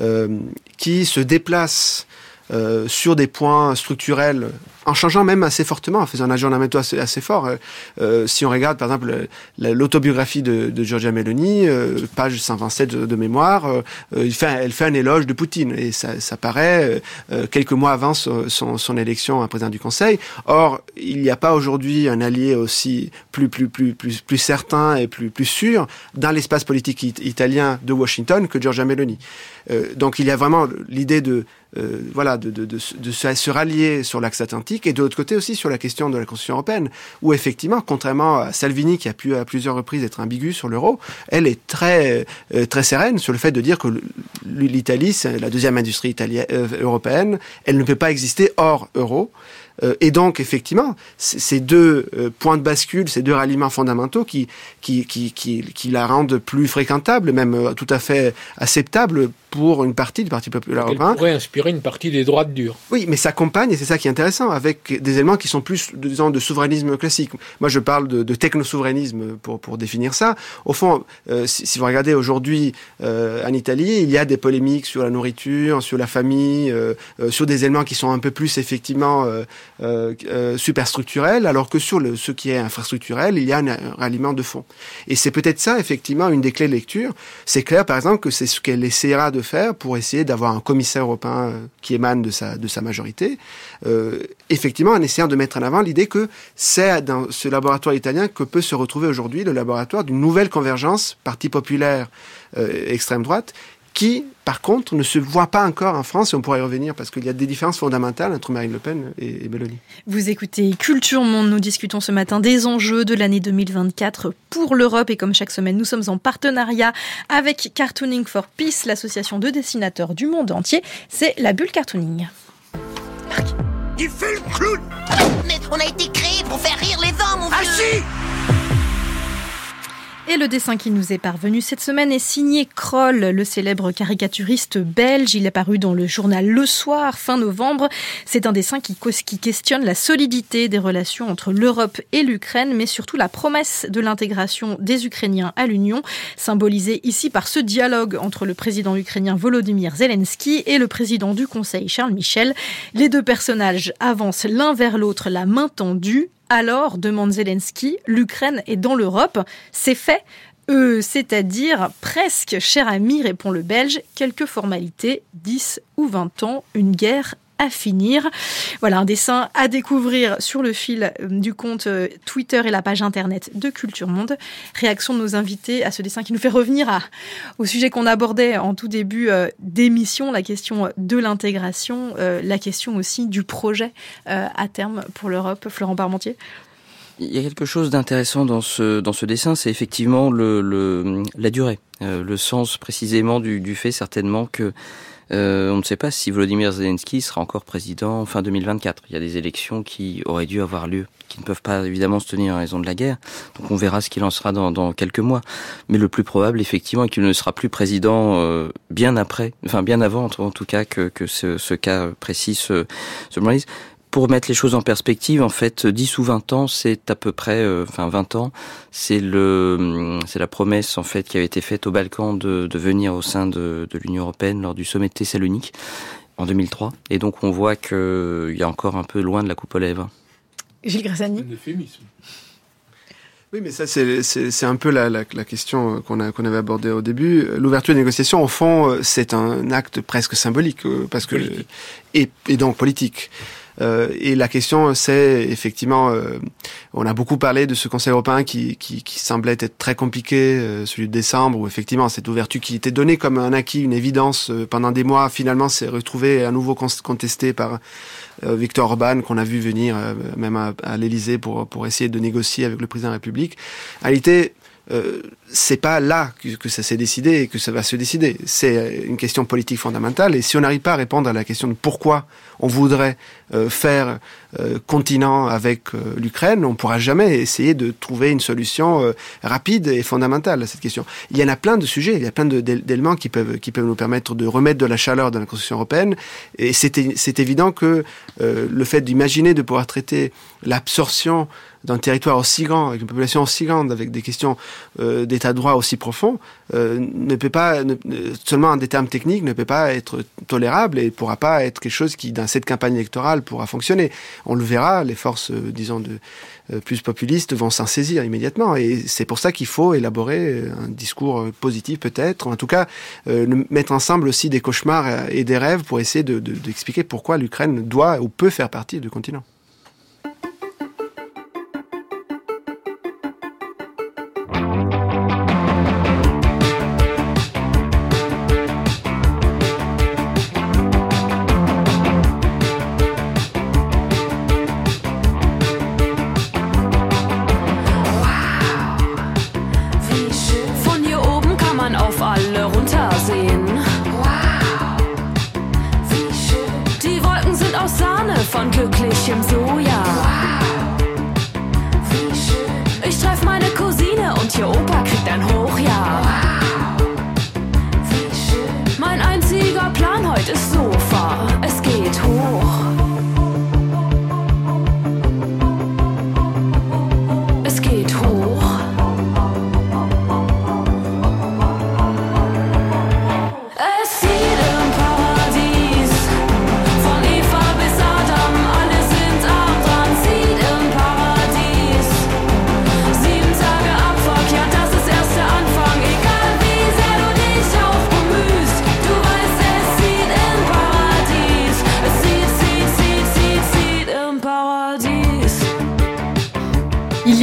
euh, qui se déplace euh, sur des points structurels, en changeant même assez fortement, en faisant un ajournement assez, assez fort. Euh, euh, si on regarde, par exemple, la- l'autobiographie de, de Giorgia Meloni, euh, page 127 de, mémoire, euh, fait, elle fait un éloge de Poutine, et ça, ça paraît quelques mois avant son, son, son élection à président du Conseil. Or, il n'y a pas aujourd'hui un allié aussi plus, plus, plus, plus, plus certain et plus, plus sûr dans l'espace politique it- italien de Washington que Giorgia Meloni. Euh, donc il y a vraiment l'idée de euh, voilà de, se- rallier sur l'axe atlantique et de l'autre côté aussi sur la question de la Constitution européenne où effectivement contrairement à Salvini qui a pu à plusieurs reprises être ambigu sur l'euro elle est très euh, très sereine sur le fait de dire que l'Italie c'est la deuxième industrie italienne européenne. Elle ne peut pas exister hors euro et donc, effectivement, ces deux euh, points de bascule, ces deux ralliements fondamentaux qui, qui, qui, qui, qui la rendent plus fréquentable, même euh, tout à fait acceptable pour une partie du Parti populaire Elle européen. pourrait inspirer une partie des droites dures. Oui, mais s'accompagne, et c'est ça qui est intéressant, avec des éléments qui sont plus, disons, de souverainisme classique. Moi, je parle de, de technosouverainisme pour, pour définir ça. Au fond, euh, si, si vous regardez aujourd'hui euh, en Italie, il y a des polémiques sur la nourriture, sur la famille, euh, euh, sur des éléments qui sont un peu plus, effectivement, euh, euh, superstructurels, alors que sur ce qui est infrastructurel, il y a un, un ralliement de fond. Et c'est peut-être ça, effectivement, une des clés de lecture. C'est clair, par exemple, que c'est ce qu'elle essaiera de faire pour essayer d'avoir un commissaire européen euh, qui émane de sa, de sa majorité, effectivement en essayant de mettre en avant l'idée que c'est dans ce laboratoire italien que peut se retrouver aujourd'hui le laboratoire d'une nouvelle convergence parti populaire extrême droite qui, par contre, ne se voit pas encore en France, et on pourrait y revenir, parce qu'il y a des différences fondamentales entre Marine Le Pen et, et Mélanie. Vous écoutez Culture Monde, nous discutons ce matin des enjeux de l'année 2024 pour l'Europe et comme chaque semaine, nous sommes en partenariat avec Cartooning for Peace, l'association de dessinateurs du monde entier. C'est la bulle cartooning. Il fait le clown Mais on a été créé pour faire rire les hommes, mon vieux Et le dessin qui nous est parvenu cette semaine est signé Kroll, le célèbre caricaturiste belge. Il est paru dans le journal Le Soir fin novembre. C'est un dessin qui, questionne la solidité des relations entre l'Europe et l'Ukraine, mais surtout la promesse de l'intégration des Ukrainiens à l'Union, symbolisée ici par ce dialogue entre le président ukrainien Volodymyr Zelensky et le président du Conseil Charles Michel. Les deux personnages avancent l'un vers l'autre, la main tendue. Alors, demande Zelensky, l'Ukraine est dans l'Europe. C'est fait. Euh, c'est-à-dire presque, cher ami, répond le Belge, quelques formalités, 10 ou 20 ans, une guerre à finir. Voilà un dessin à découvrir sur le fil euh, du compte euh, Twitter et la page internet de Culture Monde. Réaction de nos invités à ce dessin qui nous fait revenir à, au sujet qu'on abordait en tout début euh, d'émission, la question de l'intégration, la question aussi du projet à terme pour l'Europe. Florent Parmentier. Il y a quelque chose d'intéressant dans ce, dessin, c'est effectivement la durée, le sens précisément du fait certainement que euh, on ne sait pas si Volodymyr Zelensky sera encore président fin 2024. Il y a des élections qui auraient dû avoir lieu, qui ne peuvent pas évidemment se tenir en raison de la guerre. Donc on verra ce qu'il en sera dans, quelques mois. Mais le plus probable, effectivement, est qu'il ne sera plus président euh, bien après, enfin bien avant, en tout cas, que, ce, cas précis se, se. Pour mettre les choses en perspective, en fait, 10 ou 20 ans, c'est à peu près, euh, enfin 20 ans, c'est le, c'est la promesse en fait qui avait été faite aux Balkans de, de venir au sein de, de l'Union européenne lors du sommet de Thessalonique en 2003. Et donc on voit que il y a encore un peu loin de la coupe aux lèvres. Gilles euphémisme. Oui, mais ça, c'est- c'est c'est un peu la, la, la question qu'on a- qu'on avait abordée au début. L'ouverture des négociations, au fond, euh, c'est un acte presque symbolique, euh, parce que et, et donc politique. Euh, et la question, c'est effectivement, euh, on a beaucoup parlé de ce Conseil européen qui, qui, qui semblait être très compliqué, euh, celui de décembre, où effectivement cette ouverture qui était donnée comme un acquis, une évidence pendant des mois, finalement s'est retrouvée à nouveau con- contestée par Victor Orban, qu'on a vu venir même à, l'Élysée pour, pour essayer de négocier avec le président de la République. En euh, c'est pas là que, ça s'est décidé et que ça va se décider. C'est euh, une question politique fondamentale. Et si on n'arrive pas à répondre à la question de pourquoi on voudrait euh, faire euh, continent avec euh, l'Ukraine, on pourra jamais essayer de trouver une solution rapide et fondamentale à cette question. Il y en a plein de sujets, il y a plein d'éléments qui peuvent qui peuvent nous permettre de remettre de la chaleur dans la construction européenne. Et c'est évident que le fait d'imaginer de pouvoir traiter l'absorption d'un territoire aussi grand, avec une population aussi grande, avec des questions euh, d'état de droit aussi profonds, euh, ne peut pas, seulement en des termes techniques, ne peut pas être tolérable et ne pourra pas être quelque chose qui, dans cette campagne électorale, pourra fonctionner. On le verra, les forces, euh, disons, de, euh, plus populistes vont s'en saisir immédiatement. Et c'est pour ça qu'il faut élaborer euh, un discours positif peut-être, en tout cas euh, mettre ensemble aussi des cauchemars et des rêves pour essayer de- de- d'expliquer pourquoi l'Ukraine doit ou peut faire partie du continent.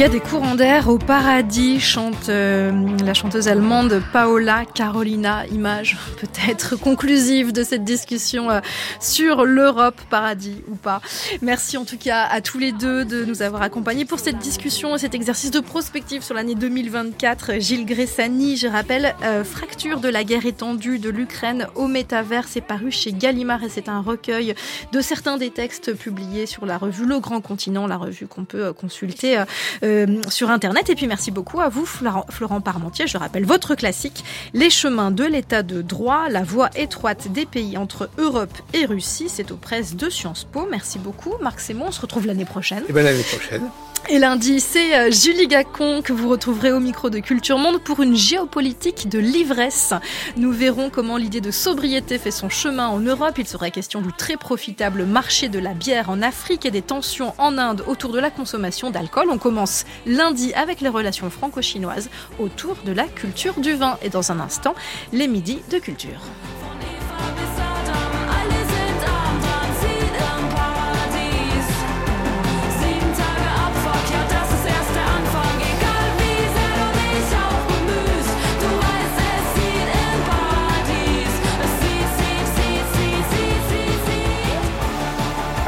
Y a des courants d'air au paradis, chante euh, la chanteuse allemande Paola Carolina. Image peut-être conclusive de cette discussion euh, sur l'Europe, paradis ou pas. Merci en tout cas à tous les deux de nous avoir accompagnés pour cette discussion et cet exercice de prospective sur l'année 2024. Gilles Gressani, je rappelle, euh, Fracture de la guerre étendue de l'Ukraine au métavers, c'est paru chez Gallimard et c'est un recueil de certains des textes publiés sur la revue Le Grand Continent, la revue qu'on peut euh, consulter euh, sur Internet. Et puis merci beaucoup à vous, Florent, Parmentier. Je rappelle votre classique, Les chemins de l'état de droit, la voie étroite des pays entre Europe et Russie. C'est aux presses de Sciences Po. Merci beaucoup, Marc Sémon. On se retrouve l'année prochaine. Et bien l'année prochaine. Et lundi, c'est euh, Julie Gacon que vous retrouverez au micro de Culture Monde pour une géopolitique de l'ivresse. Nous verrons comment l'idée de sobriété fait son chemin en Europe. Il sera question du très profitable marché de la bière en Afrique et des tensions en Inde autour de la consommation d'alcool. On commence lundi avec les relations franco-chinoises autour de la culture du vin. Et dans un instant, les midis de culture.